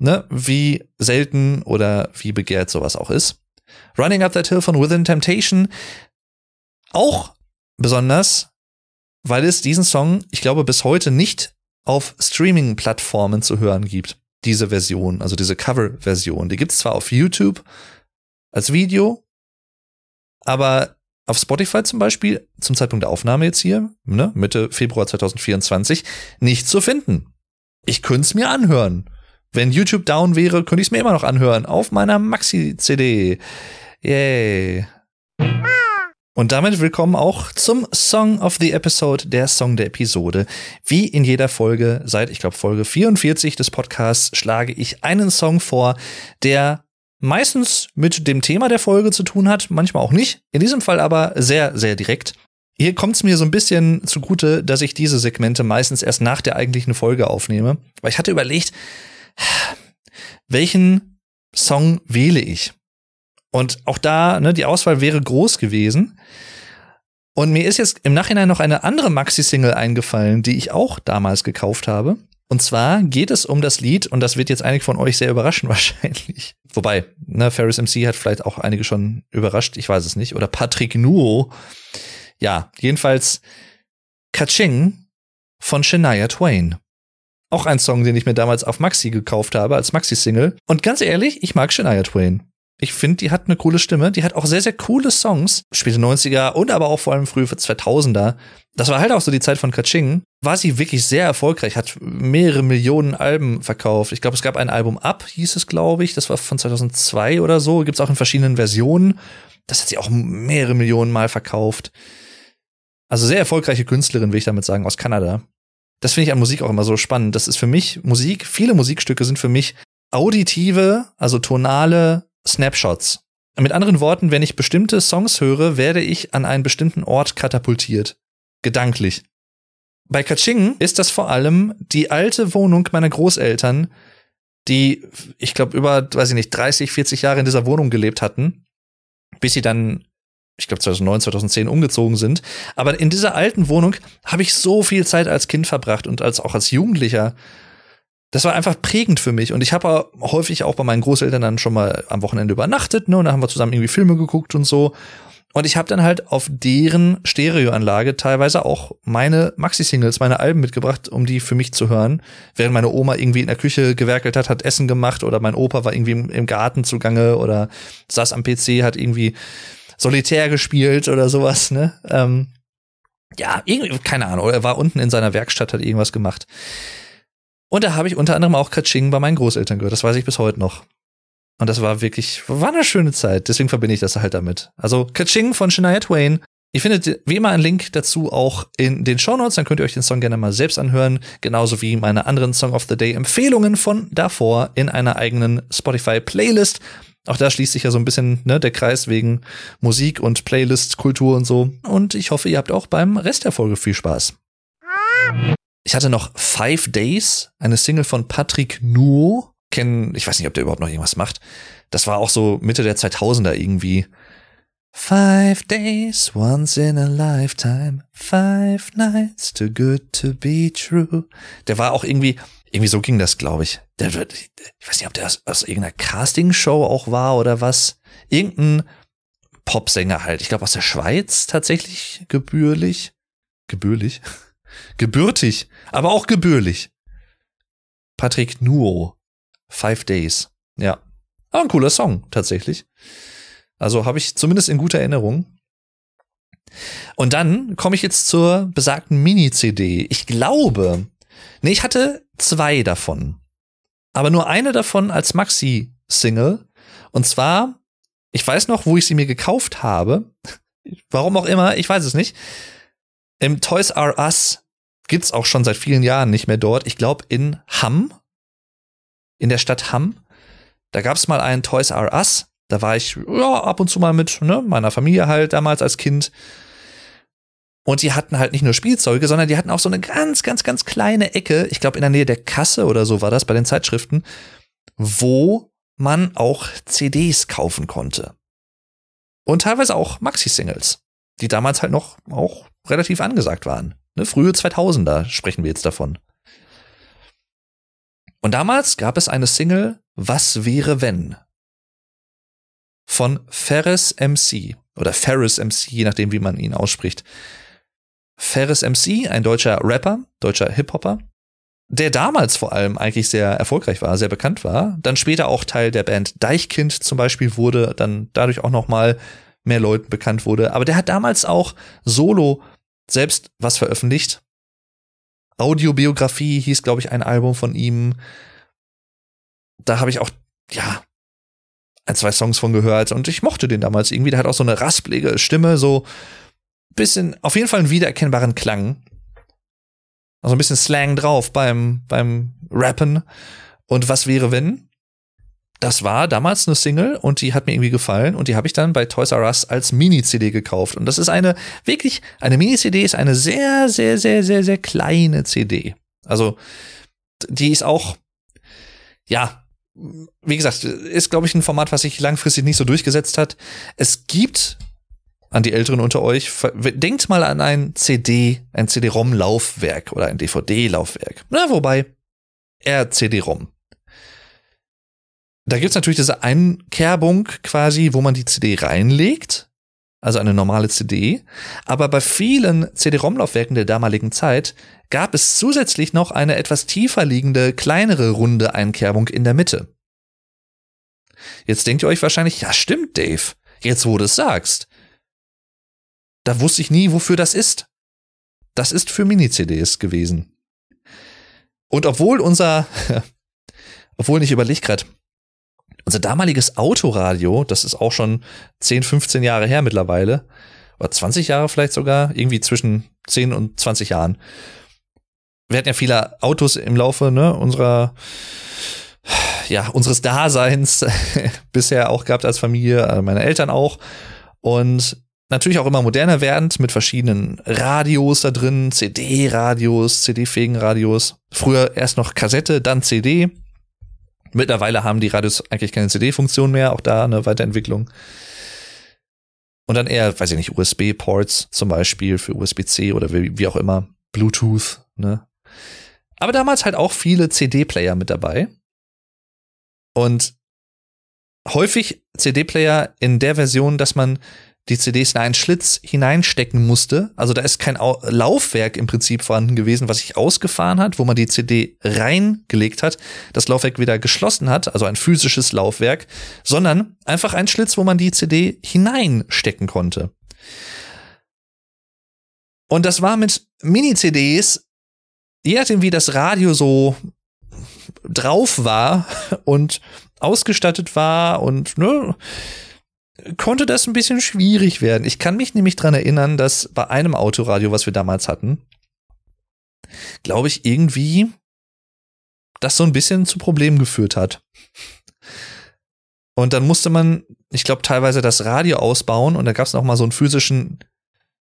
ne, wie selten oder wie begehrt sowas auch ist. Running Up That Hill von Within Temptation auch besonders, weil es diesen Song, ich glaube, bis heute nicht auf Streaming-Plattformen zu hören gibt. Diese Version, also diese Cover-Version. Die gibt's zwar auf YouTube als Video, aber auf Spotify zum Beispiel, zum Zeitpunkt der Aufnahme jetzt hier, ne, Mitte Februar 2024, nicht zu finden. Ich könnte es mir anhören. Wenn YouTube down wäre, könnte ich es mir immer noch anhören. Auf meiner Maxi-CD. Yay. Und damit willkommen auch zum Song of the Episode, der Song der Episode. Wie in jeder Folge, seit ich glaube Folge 44 des Podcasts, schlage ich einen Song vor, der meistens mit dem Thema der Folge zu tun hat, manchmal auch nicht. In diesem Fall aber sehr, sehr direkt. hier kommt es mir so ein bisschen zugute, dass ich diese Segmente meistens erst nach der eigentlichen Folge aufnehme. Weil ich hatte überlegt, welchen Song wähle ich? Und auch da, ne, die Auswahl wäre groß gewesen. Und mir ist jetzt im Nachhinein noch eine andere Maxi-Single eingefallen, die ich auch damals gekauft habe. Und zwar geht es um das Lied, und das wird jetzt einige von euch sehr überraschen wahrscheinlich. Wobei, ne, Ferris MC hat vielleicht auch einige schon überrascht, ich weiß es nicht. Oder Patrick Nuo. Ja, jedenfalls Kaching von Shania Twain. Auch ein Song, den ich mir damals auf Maxi gekauft habe, als Maxi-Single. Und ganz ehrlich, ich mag Shania Twain. Ich finde, die hat eine coole Stimme. Die hat auch sehr, sehr coole Songs. Späte 90er und aber auch vor allem frühe 2000er. Das war halt auch so die Zeit von Kaching. War sie wirklich sehr erfolgreich, hat mehrere Millionen Alben verkauft. Ich glaube, es gab ein Album Up, hieß es, glaube ich. Das war von 2002 oder so. Gibt es auch in verschiedenen Versionen. Das hat sie auch mehrere Millionen Mal verkauft. Also sehr erfolgreiche Künstlerin, will ich damit sagen, aus Kanada. Das finde ich an Musik auch immer so spannend. Das ist für mich Musik, viele Musikstücke sind für mich auditive, also tonale Snapshots. Mit anderen Worten, wenn ich bestimmte Songs höre, werde ich an einen bestimmten Ort katapultiert. Gedanklich. Bei Kaching ist das vor allem die alte Wohnung meiner Großeltern, die, ich glaube, über, weiß ich nicht, 30, 40 Jahre in dieser Wohnung gelebt hatten, bis sie dann, ich glaube, 2009, 2010 umgezogen sind. Aber in dieser alten Wohnung habe ich so viel Zeit als Kind verbracht und als auch als Jugendlicher das war einfach prägend für mich. Und ich habe häufig auch bei meinen Großeltern dann schon mal am Wochenende übernachtet, ne? Und dann haben wir zusammen irgendwie Filme geguckt und so. Und ich habe dann halt auf deren Stereoanlage teilweise auch meine Maxi-Singles, meine Alben mitgebracht, um die für mich zu hören. Während meine Oma irgendwie in der Küche gewerkelt hat, hat Essen gemacht oder mein Opa war irgendwie im, Garten zugange oder saß am PC, hat irgendwie Solitär gespielt oder sowas, ne? Ähm, ja, irgendwie, keine Ahnung, er war unten in seiner Werkstatt, hat irgendwas gemacht. Und da habe ich unter anderem auch Kaching bei meinen Großeltern gehört. Das weiß ich bis heute noch. Und das war wirklich, war eine schöne Zeit. Deswegen verbinde ich das halt damit. Also Kaching von Shania Twain. Ihr findet wie immer einen Link dazu auch in den Show Notes. Dann könnt ihr euch den Song gerne mal selbst anhören. Genauso wie meine anderen Song of the Day Empfehlungen von davor in einer eigenen Spotify Playlist. Auch da schließt sich ja so ein bisschen ne, der Kreis wegen Musik und Playlist, Kultur und so. Und ich hoffe, ihr habt auch beim Rest der Folge viel Spaß. Ich hatte noch Five Days, eine Single von Patrick Nuo. Kennen, ich weiß nicht, ob der überhaupt noch irgendwas macht. Das war auch so Mitte der 2000er irgendwie. Five days, once in a lifetime, five nights, too good to be true. Der war auch irgendwie, irgendwie so ging das, glaube ich. Der wird, ich weiß nicht, ob der aus, aus irgendeiner Castingshow auch war oder was. Irgendein Popsänger halt. Ich glaube aus der Schweiz tatsächlich gebührlich. Gebührlich? Gebürtig, aber auch gebührlich. Patrick Nuo. Five Days. Ja. Aber ein cooler Song, tatsächlich. Also habe ich zumindest in guter Erinnerung. Und dann komme ich jetzt zur besagten Mini-CD. Ich glaube, nee, ich hatte zwei davon. Aber nur eine davon als Maxi-Single. Und zwar, ich weiß noch, wo ich sie mir gekauft habe. Warum auch immer, ich weiß es nicht. Im Toys R Us gibt's auch schon seit vielen Jahren nicht mehr dort. Ich glaube in Hamm, in der Stadt Hamm. Da gab's mal einen Toys R Us. Da war ich ja ab und zu mal mit ne, meiner Familie halt damals als Kind. Und die hatten halt nicht nur Spielzeuge, sondern die hatten auch so eine ganz, ganz, ganz kleine Ecke. Ich glaube in der Nähe der Kasse oder so war das bei den Zeitschriften, wo man auch CDs kaufen konnte. Und teilweise auch Maxi-Singles, die damals halt noch auch relativ angesagt waren. Ne, frühe 2000er sprechen wir jetzt davon. Und damals gab es eine Single Was wäre wenn? Von Ferris MC oder Ferris MC, je nachdem wie man ihn ausspricht. Ferris MC, ein deutscher Rapper, deutscher Hip-Hopper, der damals vor allem eigentlich sehr erfolgreich war, sehr bekannt war, dann später auch Teil der Band Deichkind zum Beispiel wurde, dann dadurch auch noch mal mehr Leuten bekannt wurde. Aber der hat damals auch Solo selbst was veröffentlicht. Audiobiografie hieß, glaube ich, ein Album von ihm. Da habe ich auch, ja, ein, zwei Songs von gehört und ich mochte den damals irgendwie. Der hat auch so eine rasplige Stimme, so bisschen, auf jeden Fall einen wiedererkennbaren Klang. Also ein bisschen Slang drauf beim, beim Rappen. Und was wäre, wenn? das war damals eine Single und die hat mir irgendwie gefallen und die habe ich dann bei Toys R Us als Mini-CD gekauft. Und das ist eine, wirklich, eine Mini-CD ist eine sehr, sehr, sehr, sehr, sehr kleine CD. Also, die ist auch, ja, wie gesagt, ist, glaube ich, ein Format, was sich langfristig nicht so durchgesetzt hat. Es gibt an die Älteren unter euch, denkt mal an ein CD, ein CD-ROM-Laufwerk oder ein DVD-Laufwerk. Na, wobei, eher CD-ROM. Da gibt's natürlich diese Einkerbung quasi, wo man die CD reinlegt, also eine normale CD. Aber bei vielen CD-ROM-Laufwerken der damaligen Zeit gab es zusätzlich noch eine etwas tiefer liegende, kleinere runde Einkerbung in der Mitte. Jetzt denkt ihr euch wahrscheinlich, ja stimmt, Dave. Jetzt wo du es sagst. Da wusste ich nie, wofür das ist. Das ist für Mini-CDs gewesen. Und obwohl unser, obwohl ich überlege gerade, unser damaliges Autoradio, das ist auch schon 10, 15 Jahre her mittlerweile, oder 20 Jahre vielleicht sogar, irgendwie zwischen 10 und 20 Jahren. Wir hatten ja viele Autos im Laufe ne, unserer, ja, unseres Daseins bisher auch gehabt als Familie, äh, meine Eltern auch. Und natürlich auch immer moderner werdend mit verschiedenen Radios da drin, CD-Radios, CD-fähigen Radios. Früher erst noch Kassette, dann CD. Mittlerweile haben die Radios eigentlich keine CD-Funktion mehr, auch da eine Weiterentwicklung. Und dann eher, weiß ich nicht, USB-Ports zum Beispiel für USB-C oder wie, wie auch immer, Bluetooth, ne? Aber damals halt auch viele CD-Player mit dabei. Und häufig CD-Player in der Version, dass man die CDs in einen Schlitz hineinstecken musste. Also da ist kein Laufwerk im Prinzip vorhanden gewesen, was sich ausgefahren hat, wo man die CD reingelegt hat, das Laufwerk wieder geschlossen hat, also ein physisches Laufwerk, sondern einfach ein Schlitz, wo man die CD hineinstecken konnte. Und das war mit Mini-CDs, je nachdem wie das Radio so drauf war und ausgestattet war und ne, konnte das ein bisschen schwierig werden. Ich kann mich nämlich dran erinnern, dass bei einem Autoradio, was wir damals hatten, glaube ich, irgendwie das so ein bisschen zu Problemen geführt hat. Und dann musste man, ich glaube, teilweise das Radio ausbauen und da gab es noch mal so einen physischen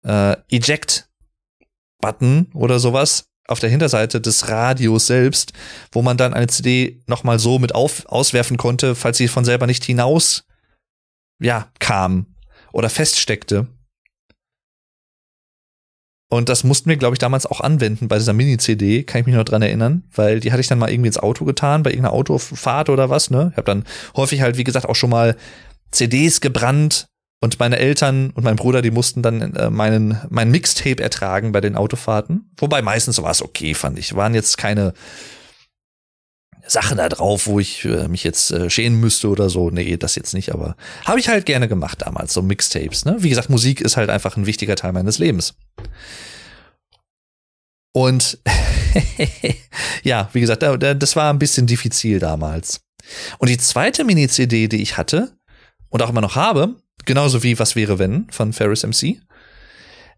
äh, Eject-Button oder sowas auf der Hinterseite des Radios selbst, wo man dann eine CD noch mal so mit auf, auswerfen konnte, falls sie von selber nicht hinaus ja, kam oder feststeckte. Und das mussten wir, glaube ich, damals auch anwenden bei dieser Mini-CD, kann ich mich noch dran erinnern, weil die hatte ich dann mal irgendwie ins Auto getan, bei irgendeiner Autofahrt oder was, ne? Ich habe dann häufig halt, wie gesagt, auch schon mal CDs gebrannt und meine Eltern und mein Bruder, die mussten dann äh, meinen, mein Mixtape ertragen bei den Autofahrten. Wobei meistens war es okay, fand ich. Waren jetzt keine Sachen da drauf, wo ich äh, mich jetzt äh, schämen müsste oder so. Nee, das jetzt nicht, aber habe ich halt gerne gemacht damals, so Mixtapes. Ne? Wie gesagt, Musik ist halt einfach ein wichtiger Teil meines Lebens. Und ja, wie gesagt, das war ein bisschen diffizil damals. Und die zweite Mini-CD, die ich hatte und auch immer noch habe, genauso wie Was wäre wenn von Ferris MC,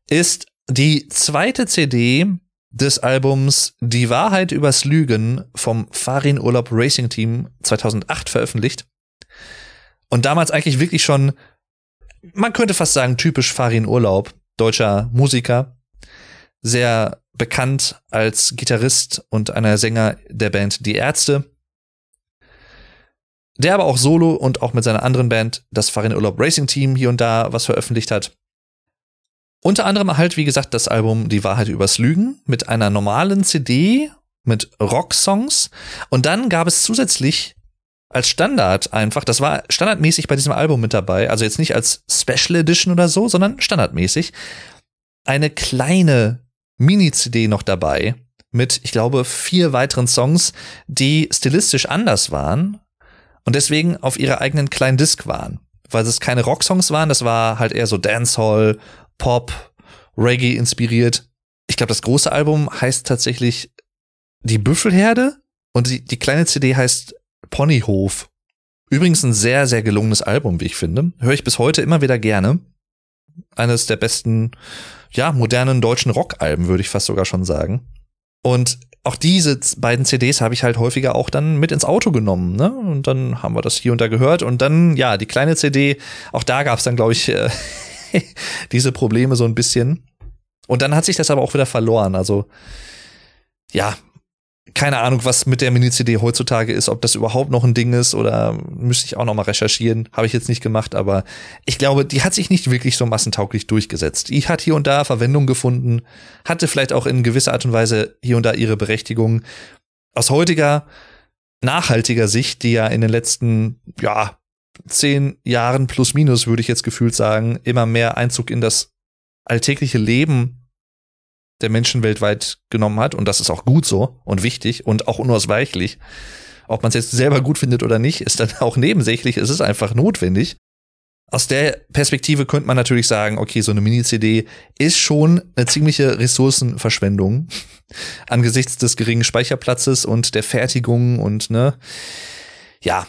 ist die zweite CD des Albums Die Wahrheit übers Lügen vom Farin Urlaub Racing Team 2008 veröffentlicht. Und damals eigentlich wirklich schon, man könnte fast sagen, typisch Farin Urlaub, deutscher Musiker, sehr bekannt als Gitarrist und einer Sänger der Band Die Ärzte. Der aber auch solo und auch mit seiner anderen Band, das Farin Urlaub Racing Team, hier und da was veröffentlicht hat. Unter anderem halt, wie gesagt, das Album Die Wahrheit übers Lügen mit einer normalen CD mit Rocksongs. Und dann gab es zusätzlich als Standard einfach, das war standardmäßig bei diesem Album mit dabei, also jetzt nicht als Special Edition oder so, sondern standardmäßig, eine kleine Mini-CD noch dabei mit, ich glaube, vier weiteren Songs, die stilistisch anders waren und deswegen auf ihrer eigenen kleinen Disc waren. Weil es keine Rocksongs waren, das war halt eher so Dancehall, Pop, Reggae inspiriert. Ich glaube, das große Album heißt tatsächlich Die Büffelherde und die, die kleine CD heißt Ponyhof. Übrigens ein sehr, sehr gelungenes Album, wie ich finde. Höre ich bis heute immer wieder gerne. Eines der besten, ja, modernen deutschen Rockalben, würde ich fast sogar schon sagen. Und auch diese beiden CDs habe ich halt häufiger auch dann mit ins Auto genommen, ne? Und dann haben wir das hier und da gehört. Und dann, ja, die kleine CD, auch da gab es dann, glaube ich, äh, diese Probleme so ein bisschen. Und dann hat sich das aber auch wieder verloren. Also, ja, keine Ahnung, was mit der Mini-CD heutzutage ist, ob das überhaupt noch ein Ding ist oder müsste ich auch noch mal recherchieren. Habe ich jetzt nicht gemacht, aber ich glaube, die hat sich nicht wirklich so massentauglich durchgesetzt. Die hat hier und da Verwendung gefunden, hatte vielleicht auch in gewisser Art und Weise hier und da ihre Berechtigung. Aus heutiger, nachhaltiger Sicht, die ja in den letzten, ja, zehn Jahren plus minus, würde ich jetzt gefühlt sagen, immer mehr Einzug in das alltägliche Leben der Menschen weltweit genommen hat. Und das ist auch gut so und wichtig und auch unausweichlich. Ob man es jetzt selber gut findet oder nicht, ist dann auch nebensächlich. Es ist einfach notwendig. Aus der Perspektive könnte man natürlich sagen, okay, so eine Mini-CD ist schon eine ziemliche Ressourcenverschwendung angesichts des geringen Speicherplatzes und der Fertigung und ne, ja,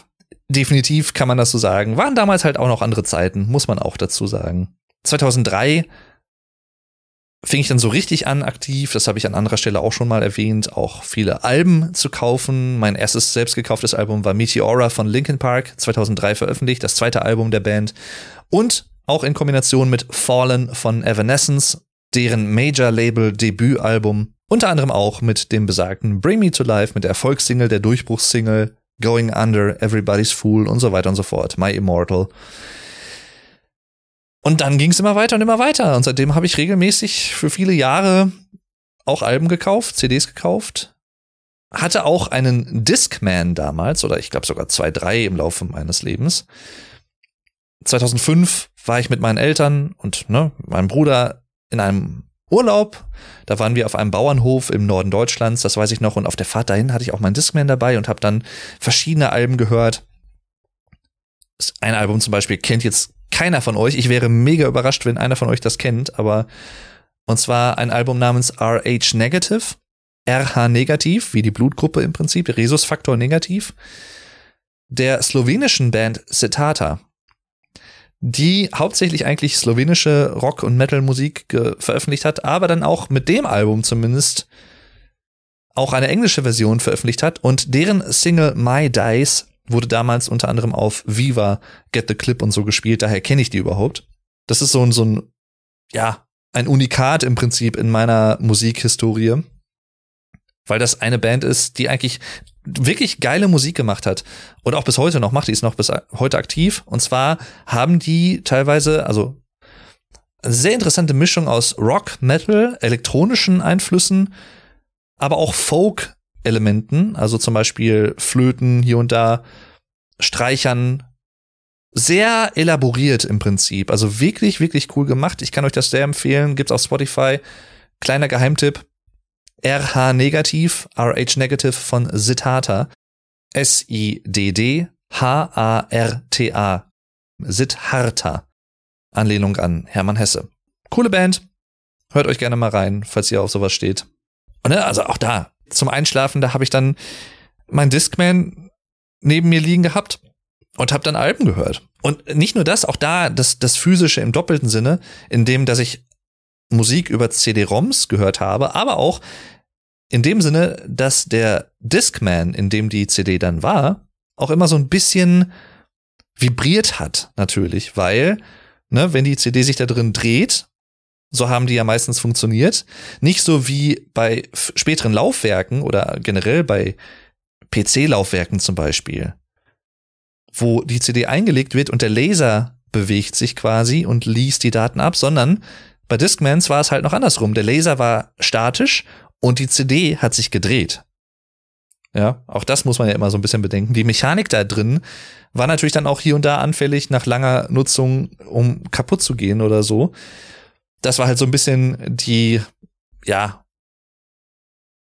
definitiv kann man das so sagen. Waren damals halt auch noch andere Zeiten, muss man auch dazu sagen. 2003 fing ich dann so richtig an, aktiv, das habe ich an anderer Stelle auch schon mal erwähnt, auch viele Alben zu kaufen. Mein erstes selbst gekauftes Album war Meteora von Linkin Park, 2003 veröffentlicht, das zweite Album der Band. Und auch in Kombination mit Fallen von Evanescence, deren Major-Label-Debütalbum. Unter anderem auch mit dem besagten Bring Me to Life, mit der Erfolgssingle, der Durchbruchssingle, Going Under, Everybody's Fool und so weiter und so fort, My Immortal. Und dann ging es immer weiter und immer weiter. Und seitdem habe ich regelmäßig für viele Jahre auch Alben gekauft, CDs gekauft. Hatte auch einen Discman damals, oder ich glaube sogar zwei, drei im Laufe meines Lebens. 2005 war ich mit meinen Eltern und ne, meinem Bruder in einem Urlaub. Da waren wir auf einem Bauernhof im Norden Deutschlands, das weiß ich noch. Und auf der Fahrt dahin hatte ich auch meinen Discman dabei und habe dann verschiedene Alben gehört. Ein Album zum Beispiel kennt jetzt keiner von euch. Ich wäre mega überrascht, wenn einer von euch das kennt, aber und zwar ein Album namens RH Negative. RH negativ, wie die Blutgruppe im Prinzip, Rhesusfaktor negativ, der slowenischen Band Citata, die hauptsächlich eigentlich slowenische Rock- und Metal-Musik veröffentlicht hat, aber dann auch mit dem Album zumindest auch eine englische Version veröffentlicht hat. Und deren Single My Dice wurde damals unter anderem auf Viva, Get the Clip und so gespielt, daher kenne ich die überhaupt. Das ist so ein, so ein, ja, ein Unikat im Prinzip in meiner Musikhistorie, weil das eine Band ist, die eigentlich wirklich geile Musik gemacht hat und auch bis heute noch macht, die ist noch bis heute aktiv. Und zwar haben die teilweise, also sehr interessante Mischung aus Rock, Metal, elektronischen Einflüssen, aber auch Folk Elementen, also zum Beispiel Flöten hier und da, Streichern, sehr elaboriert im Prinzip. Also wirklich, wirklich cool gemacht. Ich kann euch das sehr empfehlen. Gibt's auf Spotify. Kleiner Geheimtipp. RH Negativ, RH Negative von Siddhartha. S-I-D-D H-A-R-T-A. Siddhartha. Anlehnung an Hermann Hesse. Coole Band. Hört euch gerne mal rein, falls ihr auf sowas steht. Und ne, also auch da, zum Einschlafen, da habe ich dann mein Discman neben mir liegen gehabt und habe dann Alben gehört. Und nicht nur das, auch da das, das Physische im doppelten Sinne, in dem, dass ich Musik über CD-ROMs gehört habe, aber auch in dem Sinne, dass der Discman, in dem die CD dann war, auch immer so ein bisschen vibriert hat, natürlich, weil, ne, wenn die CD sich da drin dreht so haben die ja meistens funktioniert. Nicht so wie bei späteren Laufwerken oder generell bei PC-Laufwerken zum Beispiel, wo die CD eingelegt wird und der Laser bewegt sich quasi und liest die Daten ab, sondern bei Discmans war es halt noch andersrum. Der Laser war statisch und die CD hat sich gedreht. Ja, auch das muss man ja immer so ein bisschen bedenken. Die Mechanik da drin war natürlich dann auch hier und da anfällig nach langer Nutzung, um kaputt zu gehen oder so das war halt so ein bisschen die, ja,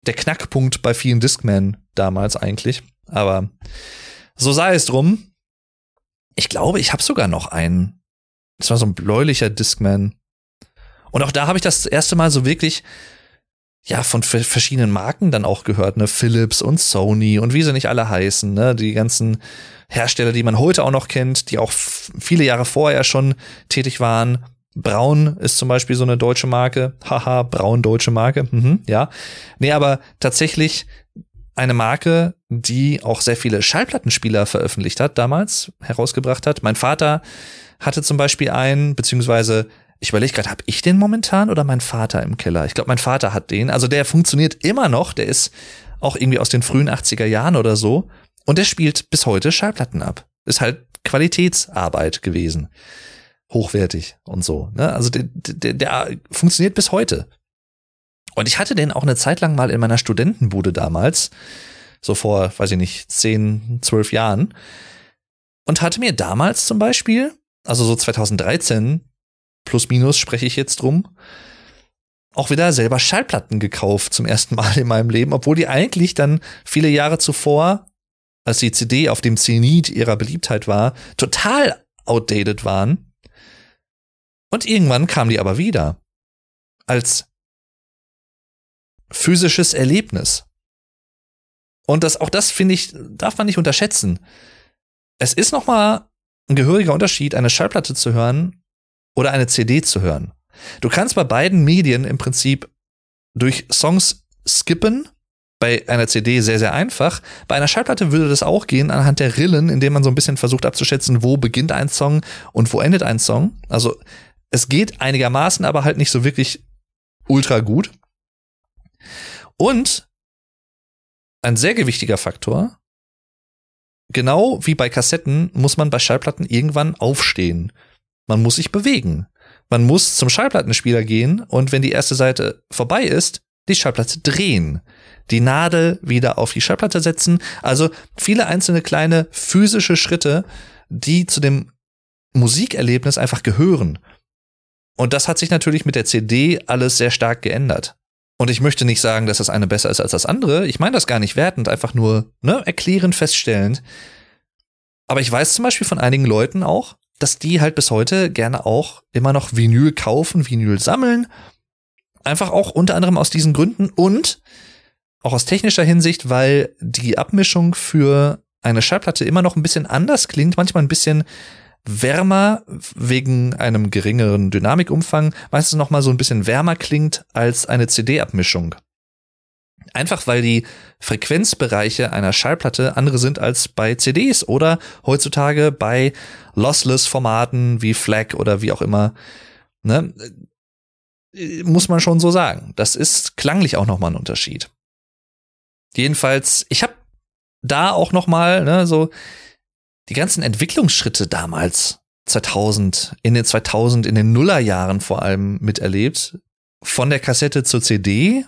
der Knackpunkt bei vielen Discmen damals eigentlich. Aber so sei es drum. Ich glaube, ich habe sogar noch einen. Das war so ein bläulicher Discman. Und auch da habe ich das erste Mal so wirklich, ja, von verschiedenen Marken dann auch gehört, ne? Philips und Sony und wie sie nicht alle heißen, ne? Die ganzen Hersteller, die man heute auch noch kennt, die auch viele Jahre vorher schon tätig waren Braun ist zum Beispiel so eine deutsche Marke. Haha, Braun deutsche Marke. Mhm, ja. Nee, aber tatsächlich eine Marke, die auch sehr viele Schallplattenspieler veröffentlicht hat, damals herausgebracht hat. Mein Vater hatte zum Beispiel einen, beziehungsweise ich überlege gerade, habe ich den momentan oder mein Vater im Keller? Ich glaube, mein Vater hat den. Also der funktioniert immer noch. Der ist auch irgendwie aus den frühen 80er Jahren oder so. Und der spielt bis heute Schallplatten ab. Ist halt Qualitätsarbeit gewesen. Hochwertig und so. Ne? Also der, der, der funktioniert bis heute. Und ich hatte den auch eine Zeit lang mal in meiner Studentenbude damals. So vor, weiß ich nicht, zehn, zwölf Jahren. Und hatte mir damals zum Beispiel, also so 2013, plus minus spreche ich jetzt drum, auch wieder selber Schallplatten gekauft zum ersten Mal in meinem Leben, obwohl die eigentlich dann viele Jahre zuvor, als die CD auf dem Zenit ihrer Beliebtheit war, total outdated waren. Und irgendwann kam die aber wieder. Als physisches Erlebnis. Und das, auch das finde ich, darf man nicht unterschätzen. Es ist nochmal ein gehöriger Unterschied, eine Schallplatte zu hören oder eine CD zu hören. Du kannst bei beiden Medien im Prinzip durch Songs skippen. Bei einer CD sehr, sehr einfach. Bei einer Schallplatte würde das auch gehen anhand der Rillen, indem man so ein bisschen versucht abzuschätzen, wo beginnt ein Song und wo endet ein Song. Also es geht einigermaßen, aber halt nicht so wirklich ultra gut. Und ein sehr gewichtiger Faktor, genau wie bei Kassetten muss man bei Schallplatten irgendwann aufstehen. Man muss sich bewegen. Man muss zum Schallplattenspieler gehen und wenn die erste Seite vorbei ist, die Schallplatte drehen. Die Nadel wieder auf die Schallplatte setzen. Also viele einzelne kleine physische Schritte, die zu dem Musikerlebnis einfach gehören. Und das hat sich natürlich mit der CD alles sehr stark geändert. Und ich möchte nicht sagen, dass das eine besser ist als das andere. Ich meine das gar nicht wertend, einfach nur ne, erklärend feststellend. Aber ich weiß zum Beispiel von einigen Leuten auch, dass die halt bis heute gerne auch immer noch Vinyl kaufen, Vinyl sammeln. Einfach auch unter anderem aus diesen Gründen und auch aus technischer Hinsicht, weil die Abmischung für eine Schallplatte immer noch ein bisschen anders klingt, manchmal ein bisschen wärmer wegen einem geringeren Dynamikumfang, meistens noch mal so ein bisschen wärmer klingt als eine CD-Abmischung. Einfach weil die Frequenzbereiche einer Schallplatte andere sind als bei CDs oder heutzutage bei Lossless-Formaten wie FLAC oder wie auch immer. Ne? Muss man schon so sagen. Das ist klanglich auch nochmal ein Unterschied. Jedenfalls, ich habe da auch nochmal ne, so die ganzen Entwicklungsschritte damals 2000, in den 2000, in den Nullerjahren vor allem miterlebt. Von der Kassette zur CD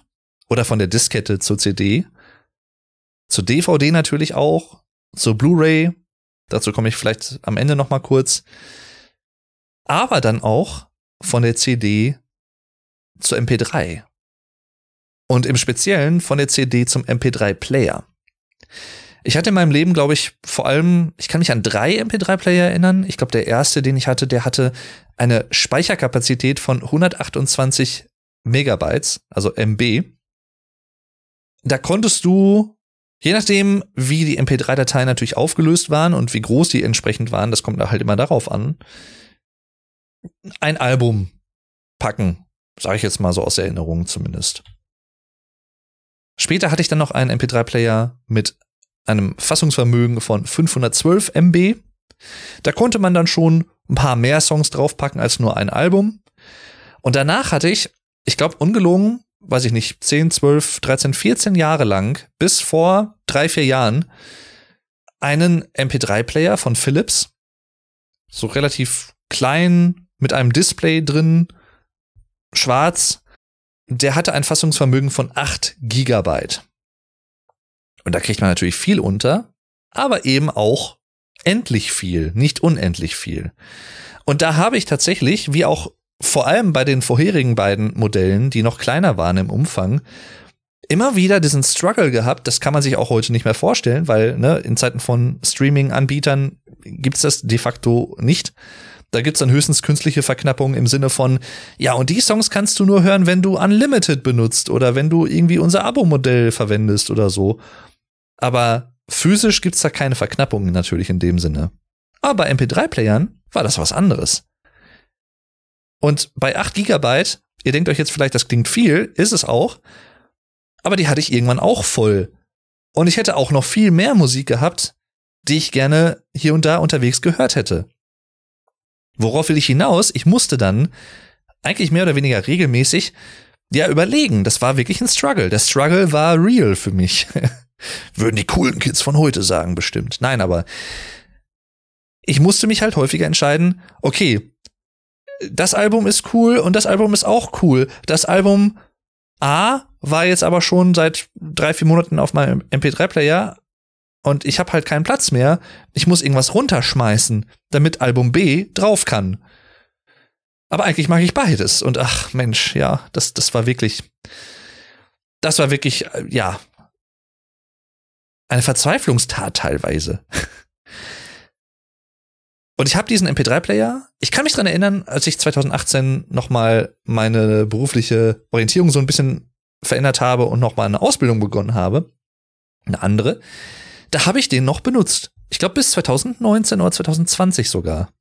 oder von der Diskette zur CD. Zur DVD natürlich auch. Zur Blu-ray. Dazu komme ich vielleicht am Ende noch mal kurz. Aber dann auch von der CD zur MP3. Und im Speziellen von der CD zum MP3-Player. Ich hatte in meinem Leben, glaube ich, vor allem, ich kann mich an drei MP3-Player erinnern. Ich glaube, der erste, den ich hatte, der hatte eine Speicherkapazität von 128 Megabytes, also MB da konntest du, je nachdem, wie die MP3-Dateien natürlich aufgelöst waren und wie groß die entsprechend waren, das kommt halt immer darauf an, ein Album packen. Sage ich jetzt mal so aus Erinnerung zumindest. Später hatte ich dann noch einen MP3-Player mit einem Fassungsvermögen von 512 MB. Da konnte man dann schon ein paar mehr Songs draufpacken als nur ein Album. Und danach hatte ich, ich glaube, ungelogen, weiß ich nicht, 10, 12, 13, 14 Jahre lang, bis vor drei, vier Jahren, einen MP3-Player von Philips. So relativ klein, mit einem Display drin, schwarz. Der hatte ein Fassungsvermögen von 8 Gigabyte. Und da kriegt man natürlich viel unter, aber eben auch endlich viel, nicht unendlich viel. Und da habe ich tatsächlich, wie auch vor allem bei den vorherigen beiden Modellen, die noch kleiner waren im Umfang, immer wieder diesen Struggle gehabt. Das kann man sich auch heute nicht mehr vorstellen, weil ne, in Zeiten von Streaming-Anbietern gibt's das de facto nicht. Da gibt's dann höchstens künstliche Verknappung im Sinne von, ja, und die Songs kannst du nur hören, wenn du Unlimited benutzt oder wenn du irgendwie unser Abo-Modell verwendest oder so. Aber physisch gibt's da keine Verknappungen natürlich in dem Sinne. Aber bei MP3-Playern war das was anderes. Und bei 8 Gigabyte, ihr denkt euch jetzt vielleicht, das klingt viel, ist es auch, aber die hatte ich irgendwann auch voll. Und ich hätte auch noch viel mehr Musik gehabt, die ich gerne hier und da unterwegs gehört hätte. Worauf will ich hinaus? Ich musste dann eigentlich mehr oder weniger regelmäßig ja überlegen. Das war wirklich ein Struggle. Der Struggle war real für mich. Würden die coolen Kids von heute sagen, bestimmt. Nein, aber ich musste mich halt häufiger entscheiden, okay, das Album ist cool und das Album ist auch cool. Das Album A war jetzt aber schon seit drei, vier Monaten auf meinem MP3-Player und ich habe halt keinen Platz mehr. Ich muss irgendwas runterschmeißen, damit Album B drauf kann. Aber eigentlich mag ich beides. Und ach Mensch, ja, das, das war wirklich, das war wirklich, äh, ja, eine Verzweiflungstat teilweise. Und ich habe diesen MP3-Player. Ich kann mich dran erinnern, als ich 2018 nochmal meine berufliche Orientierung so ein bisschen verändert habe und nochmal eine Ausbildung begonnen habe, eine andere, da habe ich den noch benutzt. Ich glaube bis 2019 oder 2020 sogar.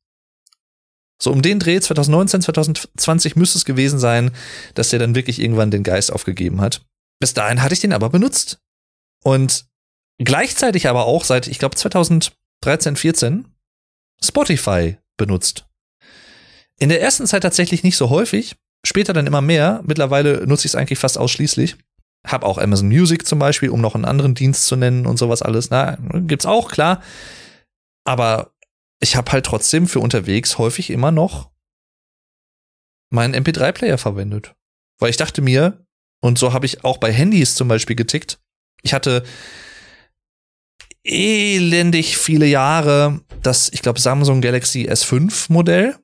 So um den Dreh 2019, 2020 müsste es gewesen sein, dass der dann wirklich irgendwann den Geist aufgegeben hat. Bis dahin hatte ich den aber benutzt. Und gleichzeitig aber auch seit, ich glaube, 2013, 14 Spotify benutzt. In der ersten Zeit tatsächlich nicht so häufig, später dann immer mehr. Mittlerweile nutze ich es eigentlich fast ausschließlich. Hab auch Amazon Music zum Beispiel, um noch einen anderen Dienst zu nennen und sowas alles. Na, gibt's auch, klar. Aber ich habe halt trotzdem für unterwegs häufig immer noch meinen MP3-Player verwendet. Weil ich dachte mir, und so habe ich auch bei Handys zum Beispiel getickt, ich hatte elendig viele Jahre das, ich glaube, Samsung Galaxy S5 Modell.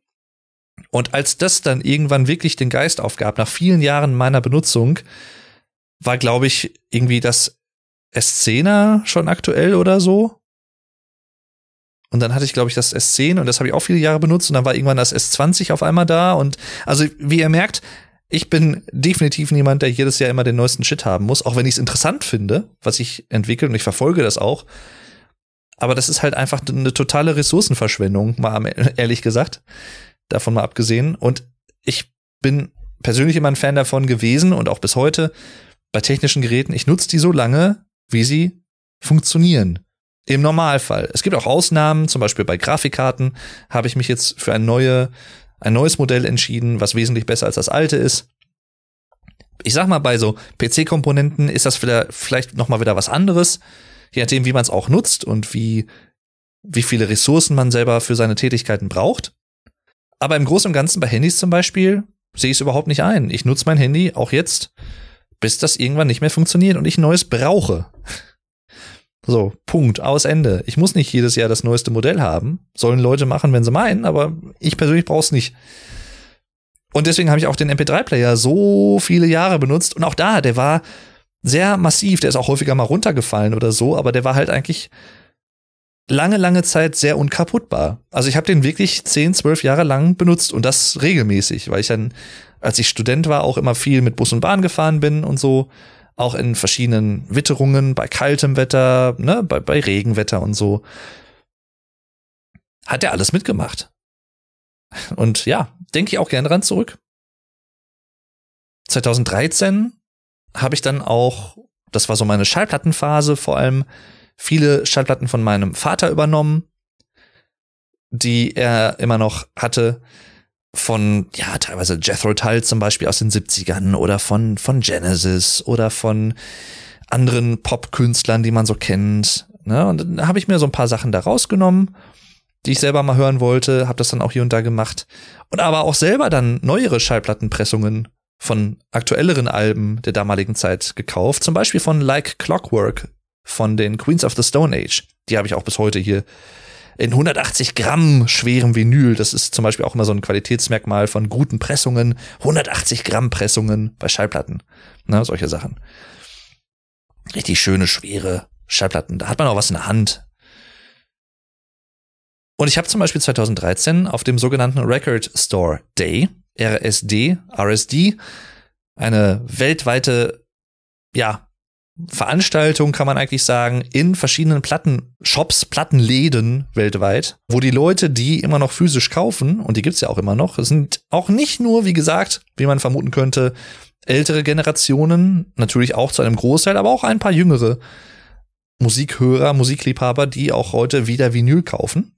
Und als das dann irgendwann wirklich den Geist aufgab, nach vielen Jahren meiner Benutzung, war, glaube ich, irgendwie das S10er schon aktuell oder so. Und dann hatte ich, glaube ich, das S10 und das habe ich auch viele Jahre benutzt und dann war irgendwann das S20 auf einmal da. Und also, wie ihr merkt, ich bin definitiv niemand, der jedes Jahr immer den neuesten Shit haben muss, auch wenn ich es interessant finde, was ich entwickle und ich verfolge das auch. Aber das ist halt einfach eine totale Ressourcenverschwendung, mal ehrlich gesagt. Davon mal abgesehen. Und ich bin persönlich immer ein Fan davon gewesen und auch bis heute bei technischen Geräten. Ich nutze die so lange, wie sie funktionieren. Im Normalfall. Es gibt auch Ausnahmen, zum Beispiel bei Grafikkarten habe ich mich jetzt für ein, neue, ein neues Modell entschieden, was wesentlich besser als das alte ist. Ich sag mal, bei so PC-Komponenten ist das vielleicht noch mal wieder was anderes, je nachdem, wie man es auch nutzt und wie, wie viele Ressourcen man selber für seine Tätigkeiten braucht. Aber im Großen und Ganzen bei Handys zum Beispiel sehe ich es überhaupt nicht ein. Ich nutze mein Handy auch jetzt, bis das irgendwann nicht mehr funktioniert und ich ein neues brauche. So, Punkt, aus Ende. Ich muss nicht jedes Jahr das neueste Modell haben. Sollen Leute machen, wenn sie meinen, aber ich persönlich brauche es nicht. Und deswegen habe ich auch den MP3-Player so viele Jahre benutzt. Und auch da, der war sehr massiv. Der ist auch häufiger mal runtergefallen oder so, aber der war halt eigentlich lange, lange Zeit sehr unkaputtbar. Also ich habe den wirklich 10, 12 Jahre lang benutzt und das regelmäßig, weil ich dann, als ich Student war, auch immer viel mit Bus und Bahn gefahren bin und so auch in verschiedenen Witterungen, bei kaltem Wetter, ne, bei, bei Regenwetter und so. Hat er alles mitgemacht. Und ja, denke ich auch gerne dran zurück. 2013 habe ich dann auch, das war so meine Schallplattenphase, vor allem viele Schallplatten von meinem Vater übernommen, die er immer noch hatte von, ja, teilweise Jethro Tull zum Beispiel aus den 70ern oder von, von Genesis oder von anderen Pop-Künstlern, die man so kennt. Ne? Und dann habe ich mir so ein paar Sachen da rausgenommen, die ich selber mal hören wollte, habe das dann auch hier und da gemacht. Und aber auch selber dann neuere Schallplattenpressungen von aktuelleren Alben der damaligen Zeit gekauft. Zum Beispiel von Like Clockwork von den Queens of the Stone Age. Die habe ich auch bis heute hier in 180 Gramm schwerem Vinyl. Das ist zum Beispiel auch immer so ein Qualitätsmerkmal von guten Pressungen. 180 Gramm Pressungen bei Schallplatten. Na, solche Sachen. Richtig schöne, schwere Schallplatten. Da hat man auch was in der Hand. Und ich habe zum Beispiel 2013 auf dem sogenannten Record Store Day, RSD, RSD, eine weltweite, ja, Veranstaltung, kann man eigentlich sagen, in verschiedenen Plattenshops, Plattenläden weltweit, wo die Leute die immer noch physisch kaufen, und die gibt's ja auch immer noch, sind auch nicht nur, wie gesagt, wie man vermuten könnte, ältere Generationen, natürlich auch zu einem Großteil, aber auch ein paar jüngere Musikhörer, Musikliebhaber, die auch heute wieder Vinyl kaufen.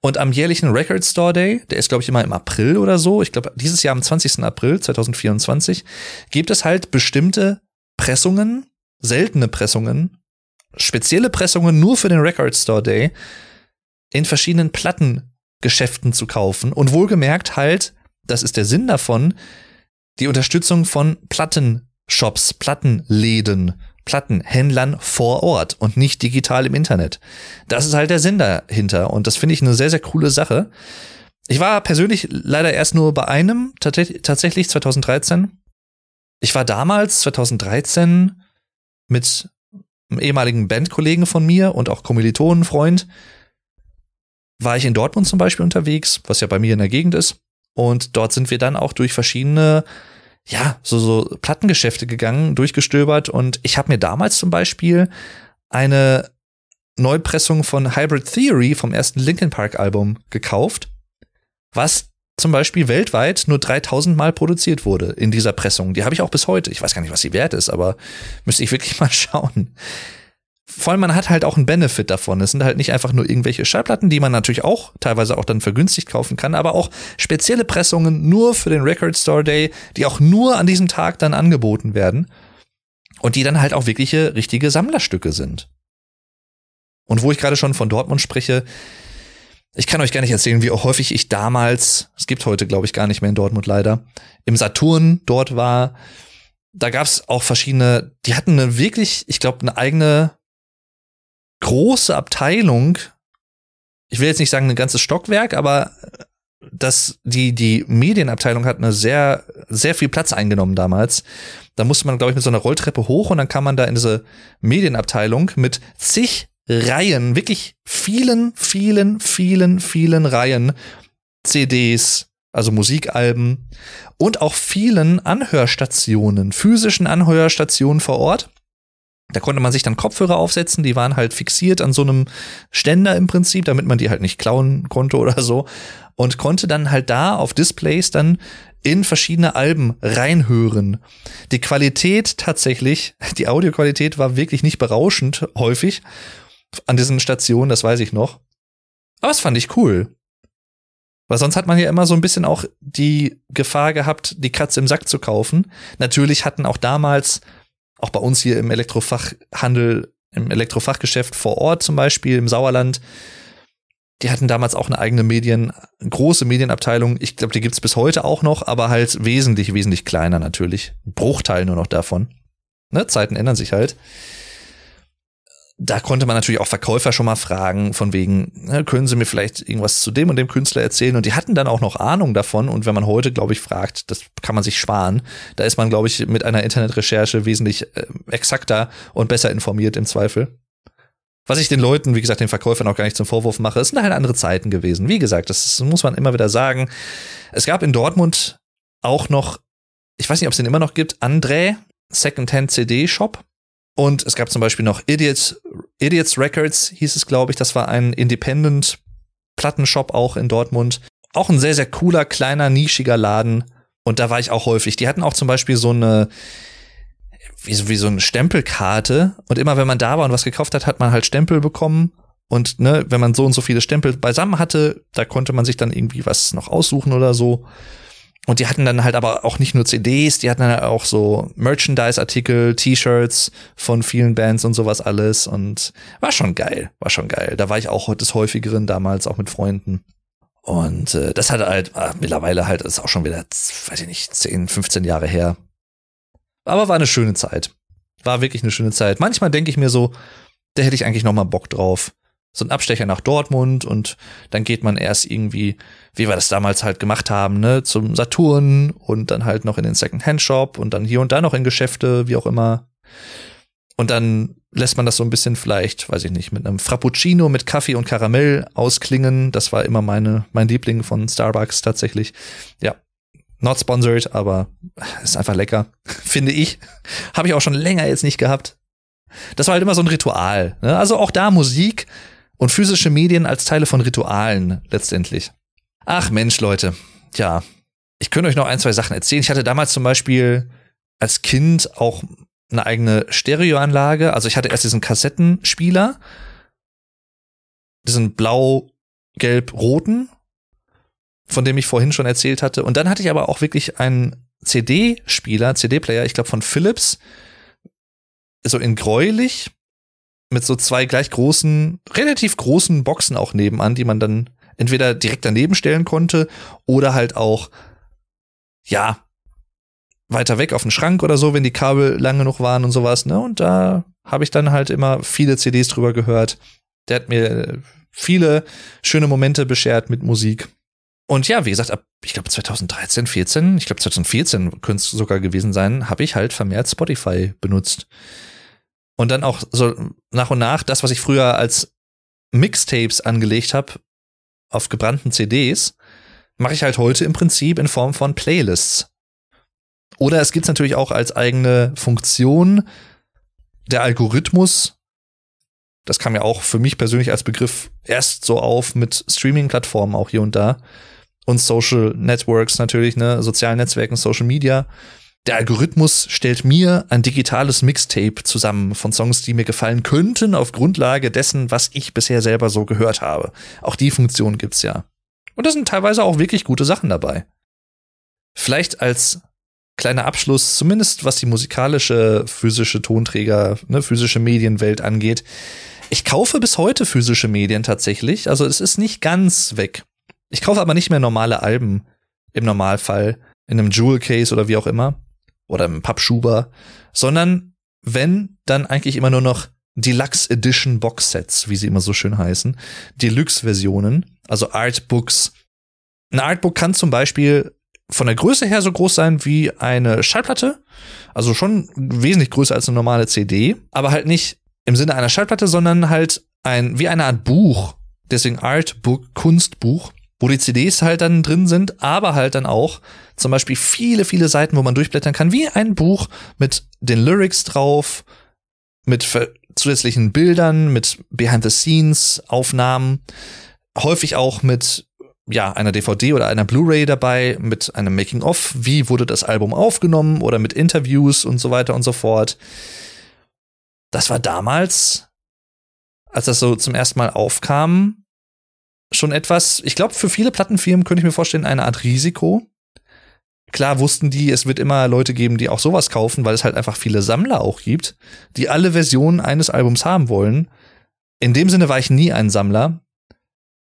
Und am jährlichen Record Store Day, der ist, glaube ich, immer im April oder so, ich glaube, dieses Jahr am 20. April 2024, gibt es halt bestimmte Pressungen, seltene Pressungen, spezielle Pressungen nur für den Record Store Day in verschiedenen Plattengeschäften zu kaufen. Und wohlgemerkt halt, das ist der Sinn davon, die Unterstützung von Plattenshops, Plattenläden, Plattenhändlern vor Ort und nicht digital im Internet. Das ist halt der Sinn dahinter und das finde ich eine sehr, sehr coole Sache. Ich war persönlich leider erst nur bei einem, tatsächlich 2013. Ich war damals, 2013, mit einem ehemaligen Bandkollegen von mir und auch Kommilitonenfreund, war ich in Dortmund zum Beispiel unterwegs, was ja bei mir in der Gegend ist. Und dort sind wir dann auch durch verschiedene, ja, so, so Plattengeschäfte gegangen, durchgestöbert. Und ich habe mir damals zum Beispiel eine Neupressung von Hybrid Theory vom ersten Linkin Park Album gekauft, was zum Beispiel weltweit nur 3000 Mal produziert wurde in dieser Pressung. Die habe ich auch bis heute. Ich weiß gar nicht, was sie wert ist, aber müsste ich wirklich mal schauen. Vor allem, man hat halt auch einen Benefit davon. Es sind halt nicht einfach nur irgendwelche Schallplatten, die man natürlich auch teilweise auch dann vergünstigt kaufen kann, aber auch spezielle Pressungen nur für den Record Store Day, die auch nur an diesem Tag dann angeboten werden und die dann halt auch wirkliche richtige Sammlerstücke sind. Und wo ich gerade schon von Dortmund spreche, ich kann euch gar nicht erzählen, wie häufig ich damals, es gibt heute, glaube ich, gar nicht mehr in Dortmund leider, im Saturn dort war. Da gab es auch verschiedene, die hatten eine wirklich, ich glaube, eine eigene große Abteilung. Ich will jetzt nicht sagen ein ganzes Stockwerk, aber dass die, die Medienabteilung hat eine sehr, sehr viel Platz eingenommen damals. Da musste man, glaube ich, mit so einer Rolltreppe hoch und dann kam man da in diese Medienabteilung mit zig Reihen, wirklich vielen, vielen, vielen, vielen Reihen CDs, also Musikalben und auch vielen Anhörstationen, physischen Anhörstationen vor Ort. Da konnte man sich dann Kopfhörer aufsetzen, die waren halt fixiert an so einem Ständer im Prinzip, damit man die halt nicht klauen konnte oder so. Und konnte dann halt da auf Displays dann in verschiedene Alben reinhören. Die Qualität tatsächlich, die Audioqualität war wirklich nicht berauschend häufig an diesen Stationen, das weiß ich noch. Aber das fand ich cool. Weil sonst hat man ja immer so ein bisschen auch die Gefahr gehabt, die Katze im Sack zu kaufen. Natürlich hatten auch damals, auch bei uns hier im Elektrofachhandel, im Elektrofachgeschäft vor Ort zum Beispiel, im Sauerland, die hatten damals auch eine eigene Medien, große Medienabteilung. Ich glaube, die gibt's bis heute auch noch, aber halt wesentlich, wesentlich kleiner natürlich. Bruchteil nur noch davon. Ne? Zeiten ändern sich halt da konnte man natürlich auch Verkäufer schon mal fragen, von wegen, ne, können Sie mir vielleicht irgendwas zu dem und dem Künstler erzählen? Und die hatten dann auch noch Ahnung davon. Und wenn man heute, glaube ich, fragt, das kann man sich sparen. Da ist man, glaube ich, mit einer Internetrecherche wesentlich äh, exakter und besser informiert im Zweifel. Was ich den Leuten, wie gesagt, den Verkäufern auch gar nicht zum Vorwurf mache, es sind halt andere Zeiten gewesen. Wie gesagt, das muss man immer wieder sagen. Es gab in Dortmund auch noch, ich weiß nicht, ob es den immer noch gibt, André Secondhand CD Shop. Und es gab zum Beispiel noch Idiots, Idiots Records, hieß es, glaube ich. Das war ein Independent Plattenshop auch in Dortmund. Auch ein sehr, sehr cooler, kleiner, nischiger Laden. Und da war ich auch häufig. Die hatten auch zum Beispiel so eine, wie so, wie so eine Stempelkarte. Und immer wenn man da war und was gekauft hat, hat man halt Stempel bekommen. Und ne, wenn man so und so viele Stempel beisammen hatte, da konnte man sich dann irgendwie was noch aussuchen oder so. Und die hatten dann halt aber auch nicht nur CDs, die hatten dann auch so Merchandise-Artikel, T-Shirts von vielen Bands und sowas alles. Und war schon geil, war schon geil. Da war ich auch des häufigeren damals, auch mit Freunden. Und äh, das hat halt äh, mittlerweile halt, ist auch schon wieder, weiß ich nicht, 10, 15 Jahre her. Aber war eine schöne Zeit. War wirklich eine schöne Zeit. Manchmal denke ich mir so, da hätte ich eigentlich noch mal Bock drauf so ein Abstecher nach Dortmund und dann geht man erst irgendwie, wie wir das damals halt gemacht haben, ne, zum Saturn und dann halt noch in den Second-Hand-Shop und dann hier und da noch in Geschäfte, wie auch immer. Und dann lässt man das so ein bisschen vielleicht, weiß ich nicht, mit einem Frappuccino mit Kaffee und Karamell ausklingen. Das war immer meine, mein Liebling von Starbucks tatsächlich. Ja. Not sponsored, aber ist einfach lecker, finde ich. Habe ich auch schon länger jetzt nicht gehabt. Das war halt immer so ein Ritual. Ne? Also auch da Musik und physische Medien als Teile von Ritualen letztendlich. Ach Mensch, Leute. Ja, ich könnte euch noch ein, zwei Sachen erzählen. Ich hatte damals zum Beispiel als Kind auch eine eigene Stereoanlage. Also ich hatte erst diesen Kassettenspieler, diesen blau-gelb-roten, von dem ich vorhin schon erzählt hatte. Und dann hatte ich aber auch wirklich einen CD-Spieler, CD-Player, ich glaube von Philips, so in gräulich, mit so zwei gleich großen, relativ großen Boxen auch nebenan, die man dann entweder direkt daneben stellen konnte oder halt auch, ja, weiter weg auf den Schrank oder so, wenn die Kabel lang genug waren und sowas, ne? Und da habe ich dann halt immer viele CDs drüber gehört. Der hat mir viele schöne Momente beschert mit Musik. Und ja, wie gesagt, ab, ich glaube 2013, 14, ich glaube 2014 könnte es sogar gewesen sein, habe ich halt vermehrt Spotify benutzt. Und dann auch so nach und nach das, was ich früher als Mixtapes angelegt habe, auf gebrannten CDs, mache ich halt heute im Prinzip in Form von Playlists. Oder es gibt natürlich auch als eigene Funktion der Algorithmus. Das kam ja auch für mich persönlich als Begriff erst so auf mit Streaming-Plattformen auch hier und da. Und Social Networks natürlich, ne, sozialen Netzwerken, Social Media der Algorithmus stellt mir ein digitales Mixtape zusammen von Songs, die mir gefallen könnten, auf Grundlage dessen, was ich bisher selber so gehört habe. Auch die Funktion gibt's ja. Und da sind teilweise auch wirklich gute Sachen dabei. Vielleicht als kleiner Abschluss, zumindest was die musikalische, physische Tonträger, ne, physische Medienwelt angeht. Ich kaufe bis heute physische Medien tatsächlich. Also es ist nicht ganz weg. Ich kaufe aber nicht mehr normale Alben im Normalfall in einem Jewel Case oder wie auch immer oder im Pappschuber, sondern wenn, dann eigentlich immer nur noch Deluxe Edition Box Sets, wie sie immer so schön heißen, Deluxe-Versionen, also Artbooks. Ein Artbook kann zum Beispiel von der Größe her so groß sein wie eine Schallplatte, also schon wesentlich größer als eine normale CD, aber halt nicht im Sinne einer Schallplatte, sondern halt ein wie eine Art Buch, deswegen Artbook, Kunstbuch wo die CDs halt dann drin sind, aber halt dann auch zum Beispiel viele, viele Seiten, wo man durchblättern kann, wie ein Buch mit den Lyrics drauf, mit zusätzlichen Bildern, mit Behind-the-Scenes-Aufnahmen, häufig auch mit ja, einer DVD oder einer Blu-ray dabei, mit einem Making-of, wie wurde das Album aufgenommen oder mit Interviews und so weiter und so fort. Das war damals, als das so zum ersten Mal aufkam, schon etwas, ich glaube, für viele Plattenfirmen könnte ich mir vorstellen, eine Art Risiko. Klar wussten die, es wird immer Leute geben, die auch sowas kaufen, weil es halt einfach viele Sammler auch gibt, die alle Versionen eines Albums haben wollen. In dem Sinne war ich nie ein Sammler.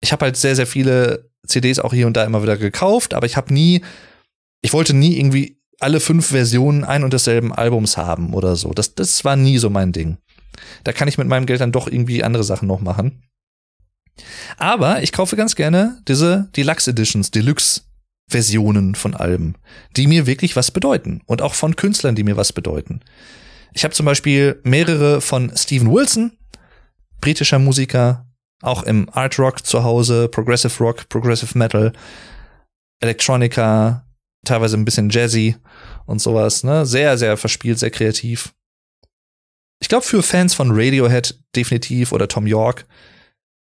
Ich habe halt sehr, sehr viele CDs auch hier und da immer wieder gekauft, aber ich habe nie, ich wollte nie irgendwie alle fünf Versionen ein und desselben Albums haben oder so. Das, das war nie so mein Ding. Da kann ich mit meinem Geld dann doch irgendwie andere Sachen noch machen. Aber ich kaufe ganz gerne diese Deluxe Editions, Deluxe Versionen von Alben, die mir wirklich was bedeuten und auch von Künstlern, die mir was bedeuten. Ich habe zum Beispiel mehrere von Steven Wilson, britischer Musiker, auch im Art Rock zu Hause, Progressive Rock, Progressive Metal, Electronica, teilweise ein bisschen Jazzy und sowas, ne? Sehr, sehr verspielt, sehr kreativ. Ich glaube, für Fans von Radiohead definitiv oder Tom York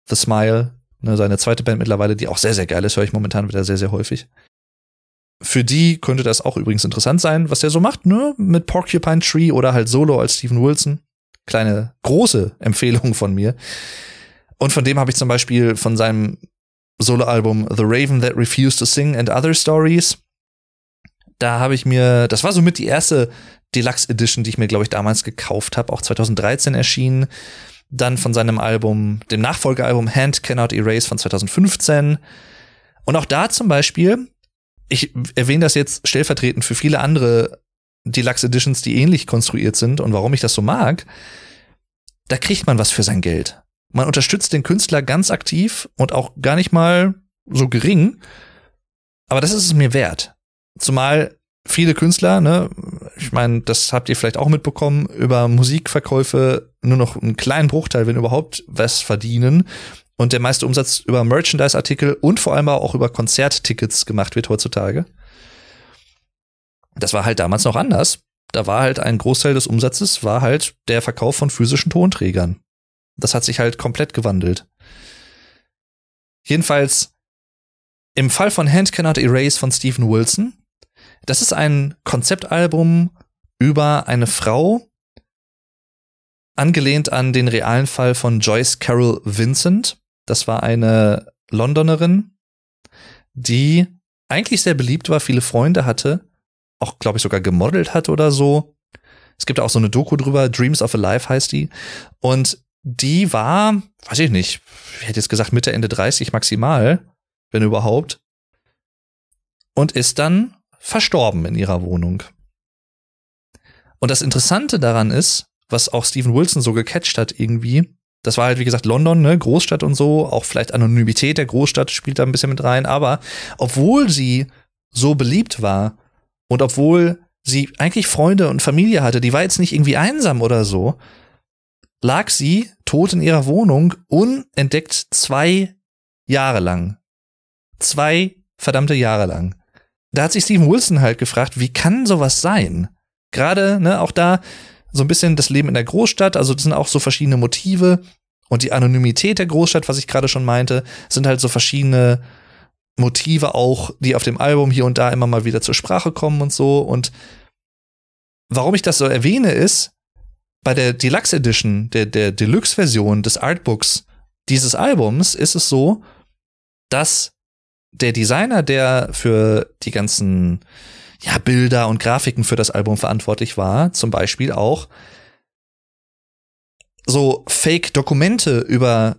The Smile, ne, seine zweite Band mittlerweile, die auch sehr, sehr geil ist, höre ich momentan wieder sehr, sehr häufig. Für die könnte das auch übrigens interessant sein, was der so macht, ne? Mit Porcupine Tree oder halt Solo als Steven Wilson. Kleine, große Empfehlung von mir. Und von dem habe ich zum Beispiel von seinem Soloalbum The Raven That Refused to Sing and Other Stories. Da habe ich mir, das war somit die erste Deluxe Edition, die ich mir, glaube ich, damals gekauft habe, auch 2013 erschienen dann von seinem Album, dem Nachfolgealbum Hand Cannot Erase von 2015. Und auch da zum Beispiel, ich erwähne das jetzt stellvertretend für viele andere Deluxe Editions, die ähnlich konstruiert sind und warum ich das so mag, da kriegt man was für sein Geld. Man unterstützt den Künstler ganz aktiv und auch gar nicht mal so gering, aber das ist es mir wert. Zumal viele Künstler, ne, ich meine, das habt ihr vielleicht auch mitbekommen, über Musikverkäufe nur noch einen kleinen Bruchteil, wenn überhaupt, was verdienen. Und der meiste Umsatz über Merchandise-Artikel und vor allem auch über Konzerttickets gemacht wird heutzutage. Das war halt damals noch anders. Da war halt ein Großteil des Umsatzes war halt der Verkauf von physischen Tonträgern. Das hat sich halt komplett gewandelt. Jedenfalls im Fall von Hand Cannot Erase von Stephen Wilson, das ist ein Konzeptalbum über eine Frau, angelehnt an den realen Fall von Joyce Carol Vincent. Das war eine Londonerin, die eigentlich sehr beliebt war, viele Freunde hatte, auch, glaube ich, sogar gemodelt hat oder so. Es gibt auch so eine Doku drüber, Dreams of a Life heißt die. Und die war, weiß ich nicht, ich hätte jetzt gesagt Mitte, Ende 30 maximal, wenn überhaupt. Und ist dann verstorben in ihrer Wohnung. Und das Interessante daran ist, was auch Steven Wilson so gecatcht hat irgendwie, das war halt, wie gesagt, London, ne, Großstadt und so, auch vielleicht Anonymität der Großstadt spielt da ein bisschen mit rein, aber obwohl sie so beliebt war und obwohl sie eigentlich Freunde und Familie hatte, die war jetzt nicht irgendwie einsam oder so, lag sie tot in ihrer Wohnung, unentdeckt zwei Jahre lang. Zwei verdammte Jahre lang. Da hat sich Steven Wilson halt gefragt, wie kann sowas sein? Gerade, ne, auch da so ein bisschen das Leben in der Großstadt, also das sind auch so verschiedene Motive und die Anonymität der Großstadt, was ich gerade schon meinte, sind halt so verschiedene Motive auch, die auf dem Album hier und da immer mal wieder zur Sprache kommen und so. Und warum ich das so erwähne, ist, bei der Deluxe Edition, der, der Deluxe-Version des Artbooks dieses Albums, ist es so, dass der Designer, der für die ganzen ja, Bilder und Grafiken für das Album verantwortlich war, zum Beispiel auch so Fake-Dokumente über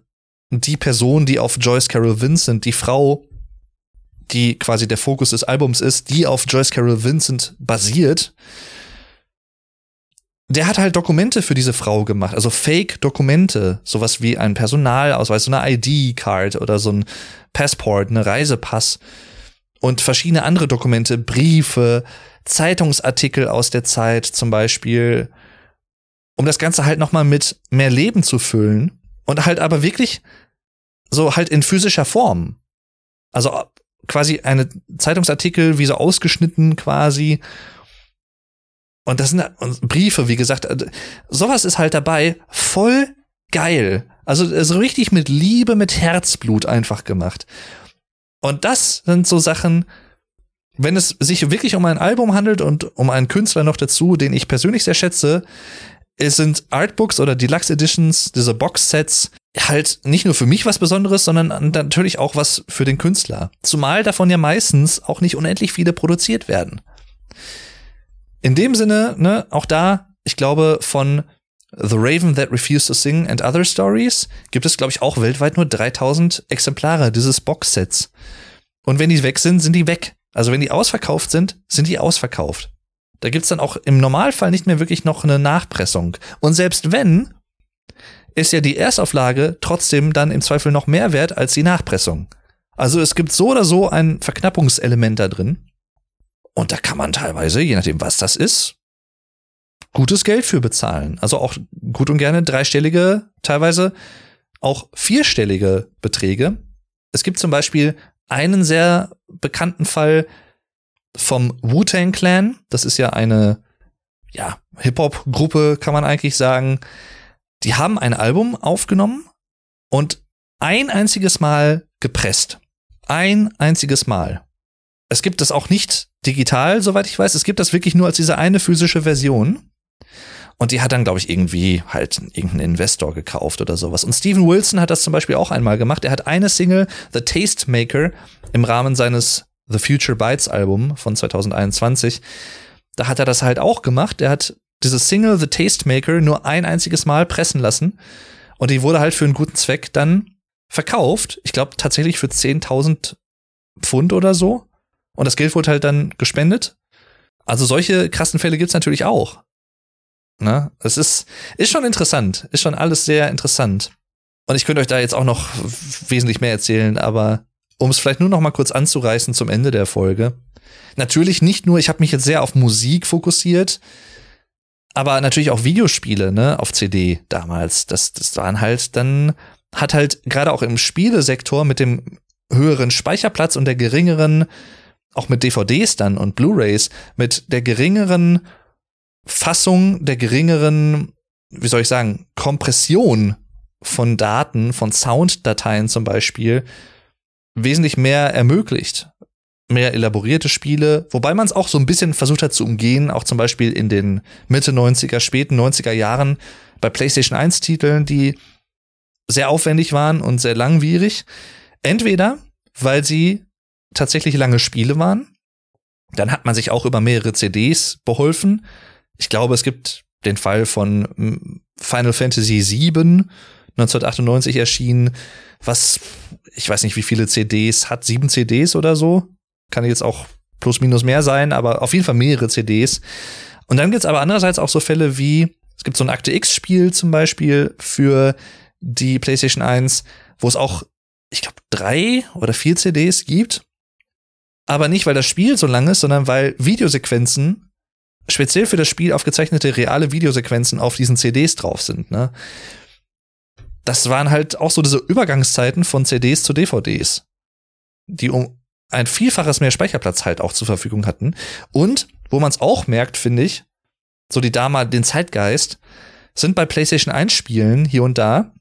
die Person, die auf Joyce Carol Vincent, die Frau, die quasi der Fokus des Albums ist, die auf Joyce Carol Vincent basiert, der hat halt Dokumente für diese Frau gemacht, also Fake-Dokumente, sowas wie ein Personalausweis, so eine ID-Card oder so ein Passport, eine Reisepass und verschiedene andere Dokumente, Briefe, Zeitungsartikel aus der Zeit zum Beispiel, um das Ganze halt nochmal mit mehr Leben zu füllen und halt aber wirklich so halt in physischer Form. Also quasi eine Zeitungsartikel wie so ausgeschnitten quasi und das sind Briefe, wie gesagt, äh, sowas ist halt dabei voll geil. Also so richtig mit Liebe, mit Herzblut einfach gemacht. Und das sind so Sachen, wenn es sich wirklich um ein Album handelt und um einen Künstler noch dazu, den ich persönlich sehr schätze, es sind Artbooks oder Deluxe Editions, diese Box-Sets, halt nicht nur für mich was Besonderes, sondern natürlich auch was für den Künstler. Zumal davon ja meistens auch nicht unendlich viele produziert werden. In dem Sinne, ne, auch da, ich glaube, von The Raven That Refused to Sing and Other Stories gibt es, glaube ich, auch weltweit nur 3000 Exemplare dieses Boxsets. Und wenn die weg sind, sind die weg. Also wenn die ausverkauft sind, sind die ausverkauft. Da gibt's dann auch im Normalfall nicht mehr wirklich noch eine Nachpressung. Und selbst wenn, ist ja die Erstauflage trotzdem dann im Zweifel noch mehr wert als die Nachpressung. Also es gibt so oder so ein Verknappungselement da drin. Und da kann man teilweise, je nachdem, was das ist, gutes Geld für bezahlen. Also auch gut und gerne dreistellige, teilweise auch vierstellige Beträge. Es gibt zum Beispiel einen sehr bekannten Fall vom Wu-Tang Clan. Das ist ja eine, ja, Hip-Hop-Gruppe, kann man eigentlich sagen. Die haben ein Album aufgenommen und ein einziges Mal gepresst. Ein einziges Mal. Es gibt das auch nicht digital, soweit ich weiß. Es gibt das wirklich nur als diese eine physische Version. Und die hat dann, glaube ich, irgendwie halt irgendeinen Investor gekauft oder sowas. Und Steven Wilson hat das zum Beispiel auch einmal gemacht. Er hat eine Single, The Tastemaker, im Rahmen seines The Future Bites Album von 2021. Da hat er das halt auch gemacht. Er hat diese Single The Tastemaker nur ein einziges Mal pressen lassen. Und die wurde halt für einen guten Zweck dann verkauft. Ich glaube tatsächlich für 10.000 Pfund oder so. Und das Geld wurde halt dann gespendet. Also solche krassen Fälle gibt's natürlich auch. Ne? Es ist, ist schon interessant. Ist schon alles sehr interessant. Und ich könnte euch da jetzt auch noch wesentlich mehr erzählen, aber um es vielleicht nur noch mal kurz anzureißen zum Ende der Folge. Natürlich nicht nur, ich habe mich jetzt sehr auf Musik fokussiert, aber natürlich auch Videospiele, ne, auf CD damals. Das, das waren halt dann, hat halt gerade auch im Spielesektor mit dem höheren Speicherplatz und der geringeren auch mit DVDs dann und Blu-rays, mit der geringeren Fassung, der geringeren, wie soll ich sagen, Kompression von Daten, von Sounddateien zum Beispiel, wesentlich mehr ermöglicht. Mehr elaborierte Spiele, wobei man es auch so ein bisschen versucht hat zu umgehen, auch zum Beispiel in den Mitte 90er, späten 90er Jahren bei PlayStation 1 Titeln, die sehr aufwendig waren und sehr langwierig. Entweder, weil sie tatsächlich lange Spiele waren. Dann hat man sich auch über mehrere CDs beholfen. Ich glaube, es gibt den Fall von hm, Final Fantasy VII, 1998 erschienen, was, ich weiß nicht, wie viele CDs hat, sieben CDs oder so. Kann jetzt auch plus minus mehr sein, aber auf jeden Fall mehrere CDs. Und dann gibt's aber andererseits auch so Fälle wie, es gibt so ein Akte X-Spiel zum Beispiel für die PlayStation 1, wo es auch, ich glaube, drei oder vier CDs gibt. Aber nicht, weil das Spiel so lang ist, sondern weil Videosequenzen, speziell für das Spiel aufgezeichnete reale Videosequenzen auf diesen CDs drauf sind. Ne? Das waren halt auch so diese Übergangszeiten von CDs zu DVDs, die um ein Vielfaches mehr Speicherplatz halt auch zur Verfügung hatten. Und wo man es auch merkt, finde ich, so die damals den Zeitgeist, sind bei PlayStation 1 Spielen hier und da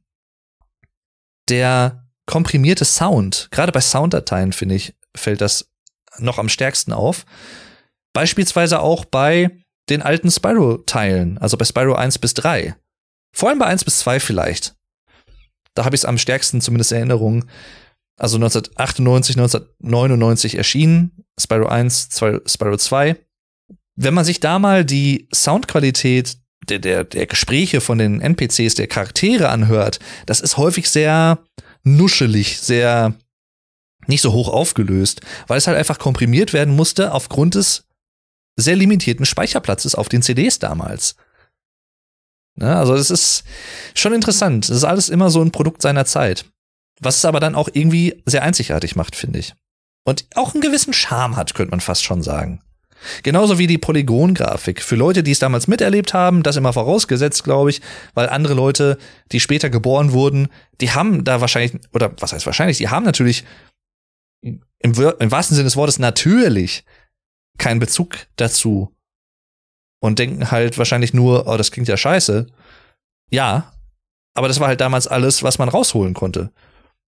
der komprimierte Sound, gerade bei Sounddateien, finde ich, fällt das noch am stärksten auf. Beispielsweise auch bei den alten Spyro-Teilen, also bei Spyro 1 bis 3. Vor allem bei 1 bis 2 vielleicht. Da habe ich es am stärksten zumindest Erinnerung. Also 1998, 1999 erschienen, Spyro 1, Spyro 2. Wenn man sich da mal die Soundqualität der, der, der Gespräche von den NPCs, der Charaktere anhört, das ist häufig sehr nuschelig, sehr nicht so hoch aufgelöst, weil es halt einfach komprimiert werden musste aufgrund des sehr limitierten Speicherplatzes auf den CDs damals. Ne, also das ist schon interessant. Das ist alles immer so ein Produkt seiner Zeit. Was es aber dann auch irgendwie sehr einzigartig macht, finde ich. Und auch einen gewissen Charme hat, könnte man fast schon sagen. Genauso wie die Polygongrafik. Für Leute, die es damals miterlebt haben, das immer vorausgesetzt, glaube ich, weil andere Leute, die später geboren wurden, die haben da wahrscheinlich, oder was heißt wahrscheinlich, die haben natürlich im, im wahrsten Sinne des Wortes natürlich keinen Bezug dazu und denken halt wahrscheinlich nur, oh, das klingt ja scheiße. Ja, aber das war halt damals alles, was man rausholen konnte.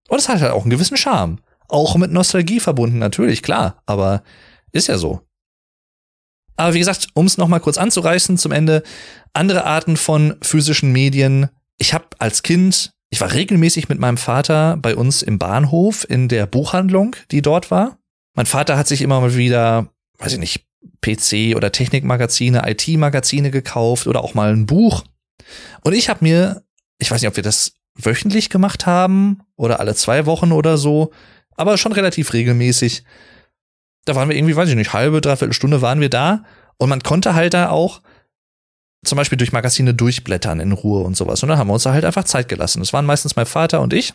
Und es hat halt auch einen gewissen Charme. Auch mit Nostalgie verbunden, natürlich, klar, aber ist ja so. Aber wie gesagt, um es nochmal kurz anzureißen zum Ende, andere Arten von physischen Medien. Ich habe als Kind, ich war regelmäßig mit meinem Vater bei uns im Bahnhof in der Buchhandlung, die dort war. Mein Vater hat sich immer mal wieder, weiß ich nicht, PC oder Technikmagazine, IT-Magazine gekauft oder auch mal ein Buch. Und ich habe mir, ich weiß nicht, ob wir das wöchentlich gemacht haben oder alle zwei Wochen oder so, aber schon relativ regelmäßig da waren wir irgendwie, weiß ich nicht, halbe, dreiviertel Stunde waren wir da und man konnte halt da auch zum Beispiel durch Magazine durchblättern in Ruhe und sowas. Und dann haben wir uns da halt einfach Zeit gelassen. Das waren meistens mein Vater und ich.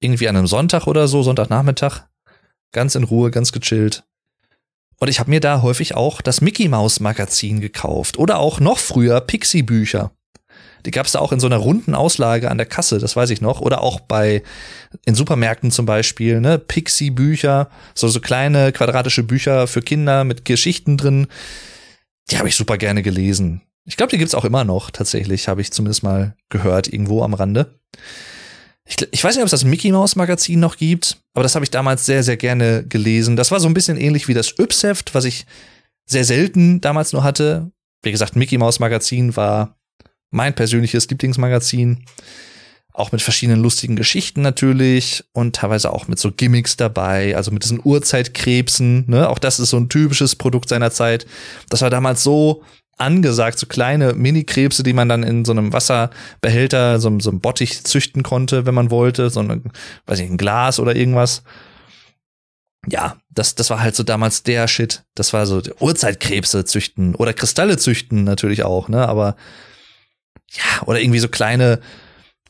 Irgendwie an einem Sonntag oder so, Sonntagnachmittag. Ganz in Ruhe, ganz gechillt. Und ich habe mir da häufig auch das Mickey Mouse Magazin gekauft. Oder auch noch früher Pixie Bücher. Die gab es da auch in so einer runden Auslage an der Kasse, das weiß ich noch. Oder auch bei in Supermärkten zum Beispiel, ne, Pixie-Bücher, so, so kleine quadratische Bücher für Kinder mit Geschichten drin. Die habe ich super gerne gelesen. Ich glaube, die gibt's auch immer noch, tatsächlich, habe ich zumindest mal gehört, irgendwo am Rande. Ich, ich weiß nicht, ob es das Mickey Mouse Magazin noch gibt, aber das habe ich damals sehr, sehr gerne gelesen. Das war so ein bisschen ähnlich wie das Ypsheft, was ich sehr selten damals nur hatte. Wie gesagt, Mickey Mouse Magazin war mein persönliches Lieblingsmagazin. Auch mit verschiedenen lustigen Geschichten natürlich und teilweise auch mit so Gimmicks dabei, also mit diesen Urzeitkrebsen. Ne? Auch das ist so ein typisches Produkt seiner Zeit. Das war damals so angesagt, so kleine Mini-Krebse, die man dann in so einem Wasserbehälter, so, so einem Bottich züchten konnte, wenn man wollte, so ein, weiß ich, ein Glas oder irgendwas. Ja, das, das war halt so damals der Shit. Das war so Urzeitkrebse züchten oder Kristalle züchten natürlich auch, ne? Aber ja, oder irgendwie so kleine,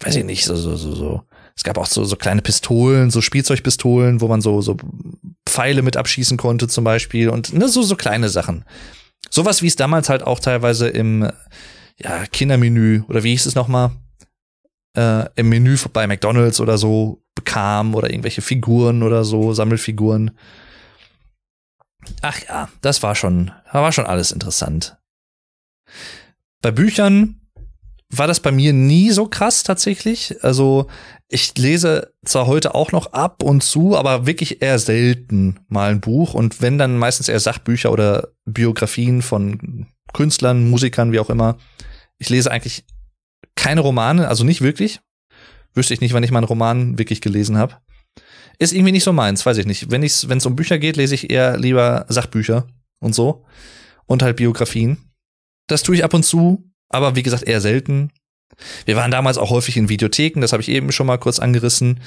weiß ich nicht, so, so, so, so. Es gab auch so, so kleine Pistolen, so Spielzeugpistolen, wo man so, so Pfeile mit abschießen konnte zum Beispiel und ne, so, so kleine Sachen. Sowas wie es damals halt auch teilweise im ja, Kindermenü oder wie hieß es nochmal? Äh, im Menü bei McDonalds oder so bekam oder irgendwelche Figuren oder so, Sammelfiguren. Ach ja, das war schon, war schon alles interessant. Bei Büchern war das bei mir nie so krass tatsächlich. Also ich lese zwar heute auch noch ab und zu, aber wirklich eher selten mal ein Buch und wenn dann meistens eher Sachbücher oder Biografien von Künstlern, Musikern, wie auch immer. Ich lese eigentlich keine Romane, also nicht wirklich. Wüsste ich nicht, wann ich mal einen Roman wirklich gelesen habe. Ist irgendwie nicht so meins, weiß ich nicht. Wenn es um Bücher geht, lese ich eher lieber Sachbücher und so. Und halt Biografien. Das tue ich ab und zu, aber wie gesagt eher selten. Wir waren damals auch häufig in Videotheken, das habe ich eben schon mal kurz angerissen.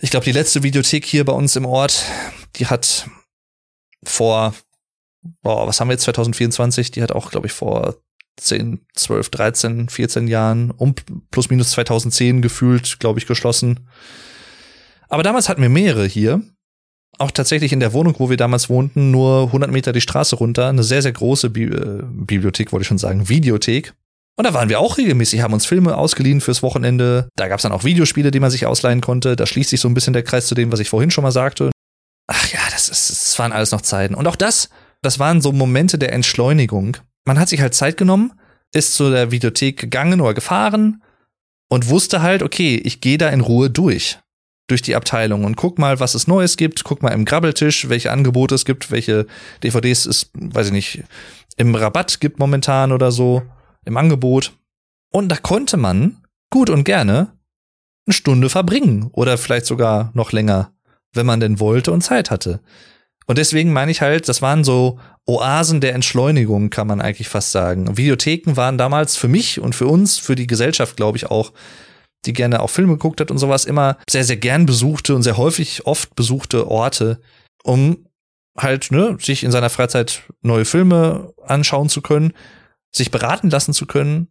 Ich glaube, die letzte Videothek hier bei uns im Ort, die hat vor, boah, was haben wir jetzt 2024? Die hat auch, glaube ich, vor 10, 12, 13, 14 Jahren um plus minus 2010 gefühlt, glaube ich, geschlossen. Aber damals hatten wir mehrere hier. Auch tatsächlich in der Wohnung, wo wir damals wohnten, nur 100 Meter die Straße runter. Eine sehr, sehr große Bi äh, Bibliothek, wollte ich schon sagen, Videothek. Und da waren wir auch regelmäßig, haben uns Filme ausgeliehen fürs Wochenende. Da gab es dann auch Videospiele, die man sich ausleihen konnte. Da schließt sich so ein bisschen der Kreis zu dem, was ich vorhin schon mal sagte. Ach ja, das, ist, das waren alles noch Zeiten. Und auch das, das waren so Momente der Entschleunigung. Man hat sich halt Zeit genommen, ist zu der Videothek gegangen oder gefahren und wusste halt, okay, ich gehe da in Ruhe durch durch die Abteilung und guck mal, was es Neues gibt, guck mal im Grabbeltisch, welche Angebote es gibt, welche DVDs es, weiß ich nicht, im Rabatt gibt momentan oder so, im Angebot. Und da konnte man gut und gerne eine Stunde verbringen oder vielleicht sogar noch länger, wenn man denn wollte und Zeit hatte. Und deswegen meine ich halt, das waren so Oasen der Entschleunigung, kann man eigentlich fast sagen. Videotheken waren damals für mich und für uns, für die Gesellschaft, glaube ich, auch die gerne auch Filme geguckt hat und sowas, immer sehr, sehr gern besuchte und sehr häufig oft besuchte Orte, um halt, ne, sich in seiner Freizeit neue Filme anschauen zu können, sich beraten lassen zu können,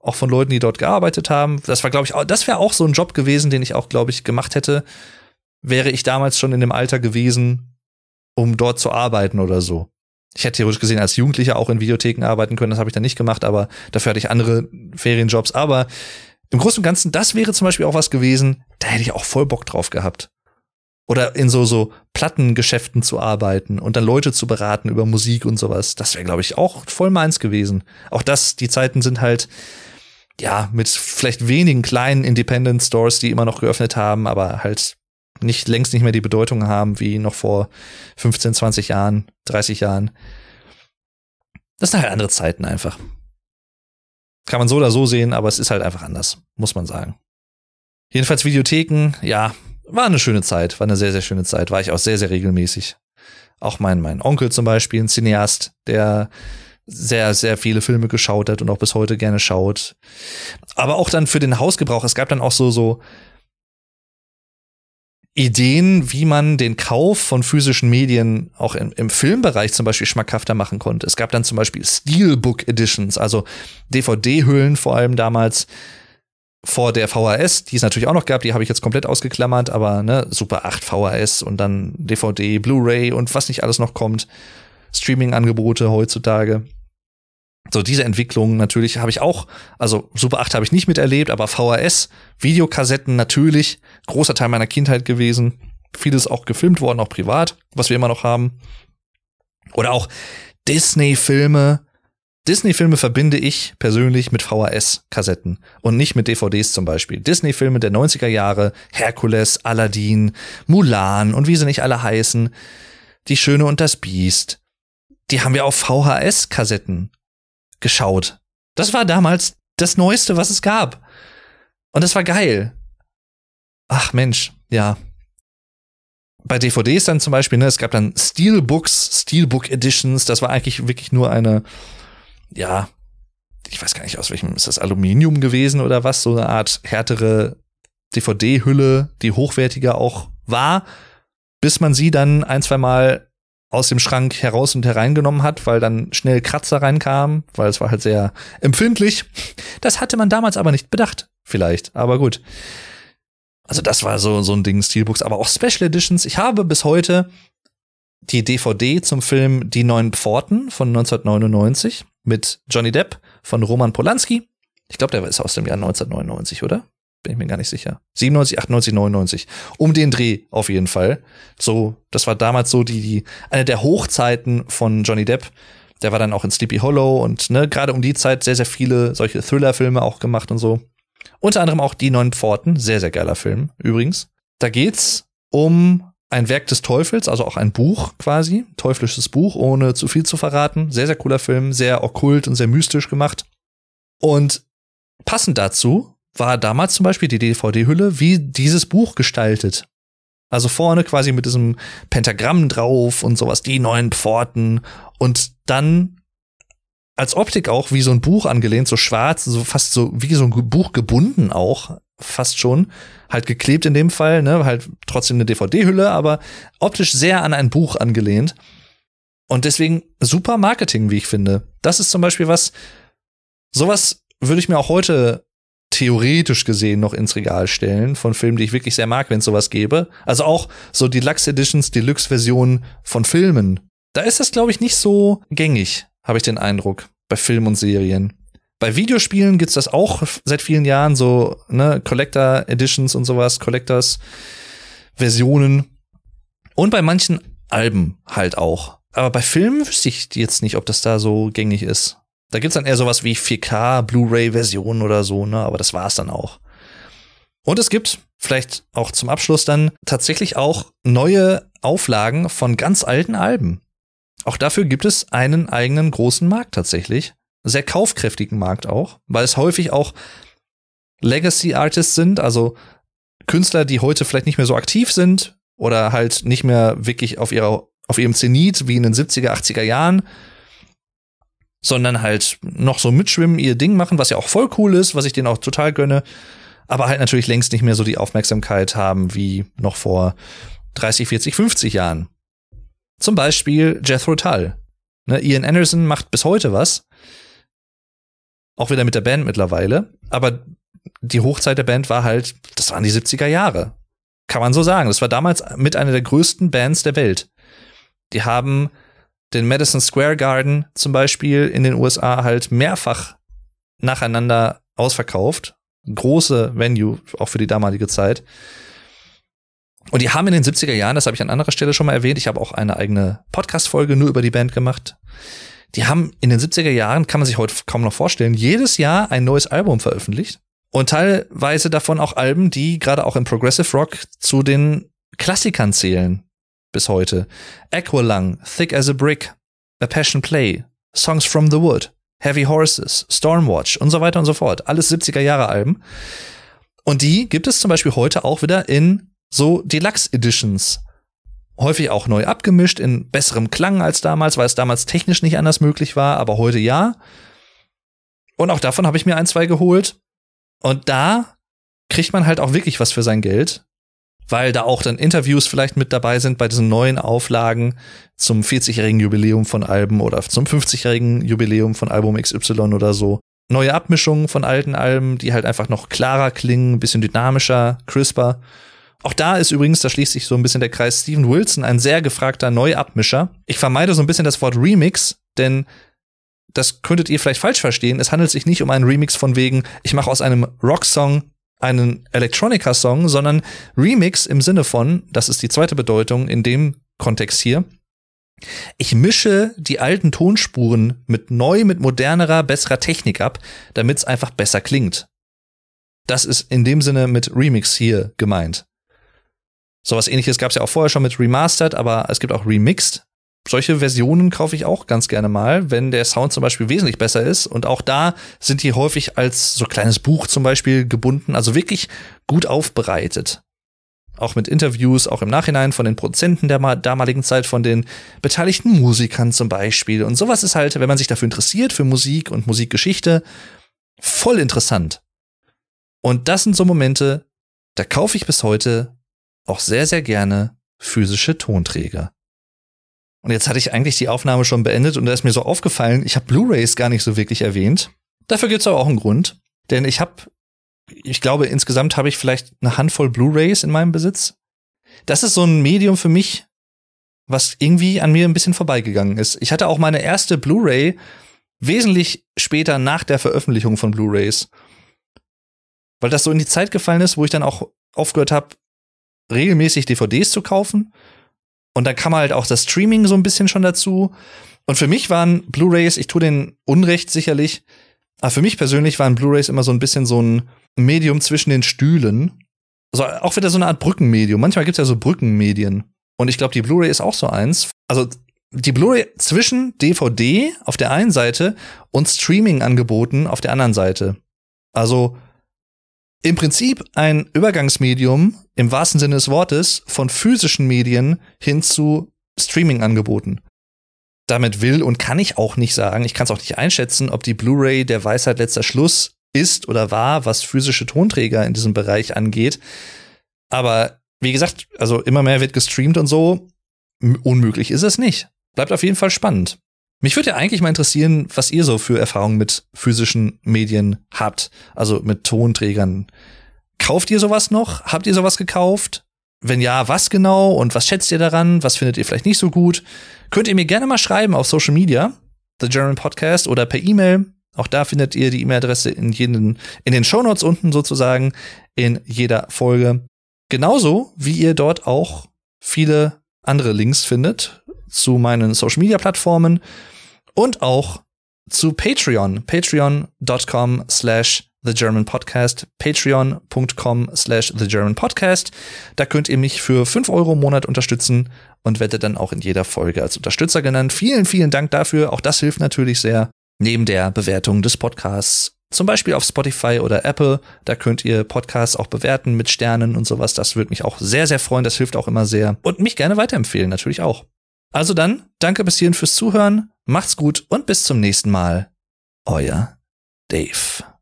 auch von Leuten, die dort gearbeitet haben. Das war, glaube ich, das wäre auch so ein Job gewesen, den ich auch, glaube ich, gemacht hätte, wäre ich damals schon in dem Alter gewesen, um dort zu arbeiten oder so. Ich hätte theoretisch gesehen als Jugendlicher auch in Videotheken arbeiten können, das habe ich dann nicht gemacht, aber dafür hatte ich andere Ferienjobs. Aber im Großen und Ganzen, das wäre zum Beispiel auch was gewesen, da hätte ich auch voll Bock drauf gehabt. Oder in so, so Plattengeschäften zu arbeiten und dann Leute zu beraten über Musik und sowas. Das wäre, glaube ich, auch voll meins gewesen. Auch das, die Zeiten sind halt, ja, mit vielleicht wenigen kleinen Independent Stores, die immer noch geöffnet haben, aber halt nicht längst nicht mehr die Bedeutung haben wie noch vor 15, 20 Jahren, 30 Jahren. Das sind halt andere Zeiten einfach. Kann man so oder so sehen, aber es ist halt einfach anders, muss man sagen. Jedenfalls Videotheken, ja, war eine schöne Zeit, war eine sehr, sehr schöne Zeit, war ich auch sehr, sehr regelmäßig. Auch mein, mein Onkel zum Beispiel, ein Cineast, der sehr, sehr viele Filme geschaut hat und auch bis heute gerne schaut. Aber auch dann für den Hausgebrauch, es gab dann auch so, so Ideen, wie man den Kauf von physischen Medien auch im, im, Filmbereich zum Beispiel schmackhafter machen konnte. Es gab dann zum Beispiel Steelbook Editions, also DVD-Hüllen vor allem damals vor der VHS, die es natürlich auch noch gab, die habe ich jetzt komplett ausgeklammert, aber ne, Super 8 VHS und dann DVD, Blu-ray und was nicht alles noch kommt. Streaming-Angebote heutzutage so diese Entwicklung natürlich habe ich auch, also Super 8 habe ich nicht miterlebt, aber VHS, Videokassetten natürlich, großer Teil meiner Kindheit gewesen. Vieles auch gefilmt worden, auch privat, was wir immer noch haben. Oder auch Disney-Filme. Disney-Filme verbinde ich persönlich mit VHS-Kassetten und nicht mit DVDs zum Beispiel. Disney-Filme der 90er Jahre, Herkules, Aladdin, Mulan und wie sie nicht alle heißen, Die Schöne und das Biest. Die haben wir auf VHS-Kassetten geschaut. Das war damals das Neueste, was es gab. Und das war geil. Ach Mensch, ja. Bei DVDs dann zum Beispiel, ne, es gab dann Steelbooks, Steelbook Editions, das war eigentlich wirklich nur eine, ja, ich weiß gar nicht, aus welchem, ist das Aluminium gewesen oder was, so eine Art härtere DVD-Hülle, die hochwertiger auch war, bis man sie dann ein, zwei Mal aus dem Schrank heraus und hereingenommen hat, weil dann schnell Kratzer reinkamen, weil es war halt sehr empfindlich. Das hatte man damals aber nicht bedacht, vielleicht, aber gut. Also das war so, so ein Ding, Steelbooks, aber auch Special Editions. Ich habe bis heute die DVD zum Film Die Neuen Pforten von 1999 mit Johnny Depp von Roman Polanski. Ich glaube, der ist aus dem Jahr 1999, oder? Bin ich mir gar nicht sicher. 97, 98, 99. Um den Dreh auf jeden Fall. So, das war damals so die, die eine der Hochzeiten von Johnny Depp. Der war dann auch in Sleepy Hollow und ne, gerade um die Zeit sehr, sehr viele solche Thriller-Filme auch gemacht und so. Unter anderem auch Die Neuen Pforten, sehr, sehr geiler Film übrigens. Da geht's um ein Werk des Teufels, also auch ein Buch quasi, teuflisches Buch, ohne zu viel zu verraten. Sehr, sehr cooler Film, sehr okkult und sehr mystisch gemacht. Und passend dazu war damals zum Beispiel die DVD-Hülle, wie dieses Buch gestaltet. Also vorne quasi mit diesem Pentagramm drauf und sowas, die neuen Pforten und dann als Optik auch wie so ein Buch angelehnt, so schwarz, so fast so wie so ein Buch gebunden auch, fast schon. Halt geklebt in dem Fall, ne, halt trotzdem eine DVD-Hülle, aber optisch sehr an ein Buch angelehnt. Und deswegen super Marketing, wie ich finde. Das ist zum Beispiel was, sowas würde ich mir auch heute theoretisch gesehen noch ins Regal stellen von Filmen, die ich wirklich sehr mag, wenn es sowas gäbe. Also auch so Deluxe Editions, Deluxe-Versionen von Filmen. Da ist das, glaube ich, nicht so gängig, habe ich den Eindruck, bei Filmen und Serien. Bei Videospielen gibt's das auch seit vielen Jahren, so, ne, Collector Editions und sowas, Collectors Versionen. Und bei manchen Alben halt auch. Aber bei Filmen wüsste ich jetzt nicht, ob das da so gängig ist. Da gibt's dann eher sowas wie 4K, Blu-ray-Versionen oder so, ne? Aber das war's dann auch. Und es gibt, vielleicht auch zum Abschluss dann, tatsächlich auch neue Auflagen von ganz alten Alben. Auch dafür gibt es einen eigenen großen Markt tatsächlich. Sehr kaufkräftigen Markt auch, weil es häufig auch Legacy Artists sind, also Künstler, die heute vielleicht nicht mehr so aktiv sind oder halt nicht mehr wirklich auf ihrer auf ihrem Zenit wie in den 70er, 80er Jahren, sondern halt noch so mitschwimmen, ihr Ding machen, was ja auch voll cool ist, was ich denen auch total gönne, aber halt natürlich längst nicht mehr so die Aufmerksamkeit haben wie noch vor 30, 40, 50 Jahren. Zum Beispiel Jethro Tull. Ne, Ian Anderson macht bis heute was. Auch wieder mit der Band mittlerweile. Aber die Hochzeit der Band war halt, das waren die 70er Jahre. Kann man so sagen. Das war damals mit einer der größten Bands der Welt. Die haben den Madison Square Garden zum Beispiel in den USA halt mehrfach nacheinander ausverkauft. Große Venue, auch für die damalige Zeit. Und die haben in den 70er Jahren, das habe ich an anderer Stelle schon mal erwähnt, ich habe auch eine eigene Podcast-Folge nur über die Band gemacht. Die haben in den 70er Jahren, kann man sich heute kaum noch vorstellen, jedes Jahr ein neues Album veröffentlicht. Und teilweise davon auch Alben, die gerade auch im Progressive Rock zu den Klassikern zählen bis heute. Aqualung, Thick as a Brick, A Passion Play, Songs from the Wood, Heavy Horses, Stormwatch und so weiter und so fort. Alles 70er Jahre Alben. Und die gibt es zum Beispiel heute auch wieder in so Deluxe Editions. Häufig auch neu abgemischt, in besserem Klang als damals, weil es damals technisch nicht anders möglich war, aber heute ja. Und auch davon habe ich mir ein, zwei geholt. Und da kriegt man halt auch wirklich was für sein Geld weil da auch dann Interviews vielleicht mit dabei sind bei diesen neuen Auflagen zum 40-jährigen Jubiläum von Alben oder zum 50-jährigen Jubiläum von Album XY oder so. Neue Abmischungen von alten Alben, die halt einfach noch klarer klingen, ein bisschen dynamischer, crisper. Auch da ist übrigens, da schließt sich so ein bisschen der Kreis, Steven Wilson ein sehr gefragter Neuabmischer. Ich vermeide so ein bisschen das Wort Remix, denn das könntet ihr vielleicht falsch verstehen. Es handelt sich nicht um einen Remix von wegen, ich mache aus einem Rocksong einen Electronica-Song, sondern Remix im Sinne von, das ist die zweite Bedeutung in dem Kontext hier, ich mische die alten Tonspuren mit neu, mit modernerer, besserer Technik ab, damit es einfach besser klingt. Das ist in dem Sinne mit Remix hier gemeint. Sowas ähnliches gab es ja auch vorher schon mit Remastered, aber es gibt auch Remixed solche Versionen kaufe ich auch ganz gerne mal, wenn der Sound zum Beispiel wesentlich besser ist. Und auch da sind die häufig als so kleines Buch zum Beispiel gebunden, also wirklich gut aufbereitet. Auch mit Interviews, auch im Nachhinein von den Produzenten der damaligen Zeit, von den beteiligten Musikern zum Beispiel. Und sowas ist halt, wenn man sich dafür interessiert, für Musik und Musikgeschichte, voll interessant. Und das sind so Momente, da kaufe ich bis heute auch sehr, sehr gerne physische Tonträger. Und jetzt hatte ich eigentlich die Aufnahme schon beendet und da ist mir so aufgefallen, ich habe Blu-rays gar nicht so wirklich erwähnt. Dafür gibt es aber auch einen Grund, denn ich habe, ich glaube, insgesamt habe ich vielleicht eine Handvoll Blu-rays in meinem Besitz. Das ist so ein Medium für mich, was irgendwie an mir ein bisschen vorbeigegangen ist. Ich hatte auch meine erste Blu-ray wesentlich später nach der Veröffentlichung von Blu-rays. weil das so in die Zeit gefallen ist, wo ich dann auch aufgehört habe, regelmäßig DVDs zu kaufen. Und dann kam halt auch das Streaming so ein bisschen schon dazu. Und für mich waren Blu-rays, ich tue den Unrecht sicherlich, aber für mich persönlich waren Blu-rays immer so ein bisschen so ein Medium zwischen den Stühlen. Also auch wieder so eine Art Brückenmedium. Manchmal gibt's ja so Brückenmedien. Und ich glaube, die Blu-ray ist auch so eins. Also die Blu-ray zwischen DVD auf der einen Seite und Streaming-Angeboten auf der anderen Seite. Also im Prinzip ein Übergangsmedium im wahrsten Sinne des Wortes von physischen Medien hin zu Streaming-Angeboten. Damit will und kann ich auch nicht sagen, ich kann es auch nicht einschätzen, ob die Blu-ray der Weisheit letzter Schluss ist oder war, was physische Tonträger in diesem Bereich angeht. Aber wie gesagt, also immer mehr wird gestreamt und so. Unmöglich ist es nicht. Bleibt auf jeden Fall spannend. Mich würde ja eigentlich mal interessieren, was ihr so für Erfahrungen mit physischen Medien habt, also mit Tonträgern. Kauft ihr sowas noch? Habt ihr sowas gekauft? Wenn ja, was genau und was schätzt ihr daran? Was findet ihr vielleicht nicht so gut? Könnt ihr mir gerne mal schreiben auf Social Media, The German Podcast oder per E-Mail. Auch da findet ihr die E-Mail-Adresse in, jeden, in den Shownotes unten sozusagen in jeder Folge. Genauso wie ihr dort auch viele andere Links findet zu meinen Social Media Plattformen und auch zu Patreon. Patreon.com slash The German Podcast. Patreon.com slash The German Podcast. Da könnt ihr mich für fünf Euro im Monat unterstützen und werdet dann auch in jeder Folge als Unterstützer genannt. Vielen, vielen Dank dafür. Auch das hilft natürlich sehr. Neben der Bewertung des Podcasts zum Beispiel auf Spotify oder Apple. Da könnt ihr Podcasts auch bewerten mit Sternen und sowas. Das würde mich auch sehr, sehr freuen. Das hilft auch immer sehr. Und mich gerne weiterempfehlen, natürlich auch. Also dann, danke bis hierhin fürs Zuhören. Macht's gut und bis zum nächsten Mal. Euer Dave.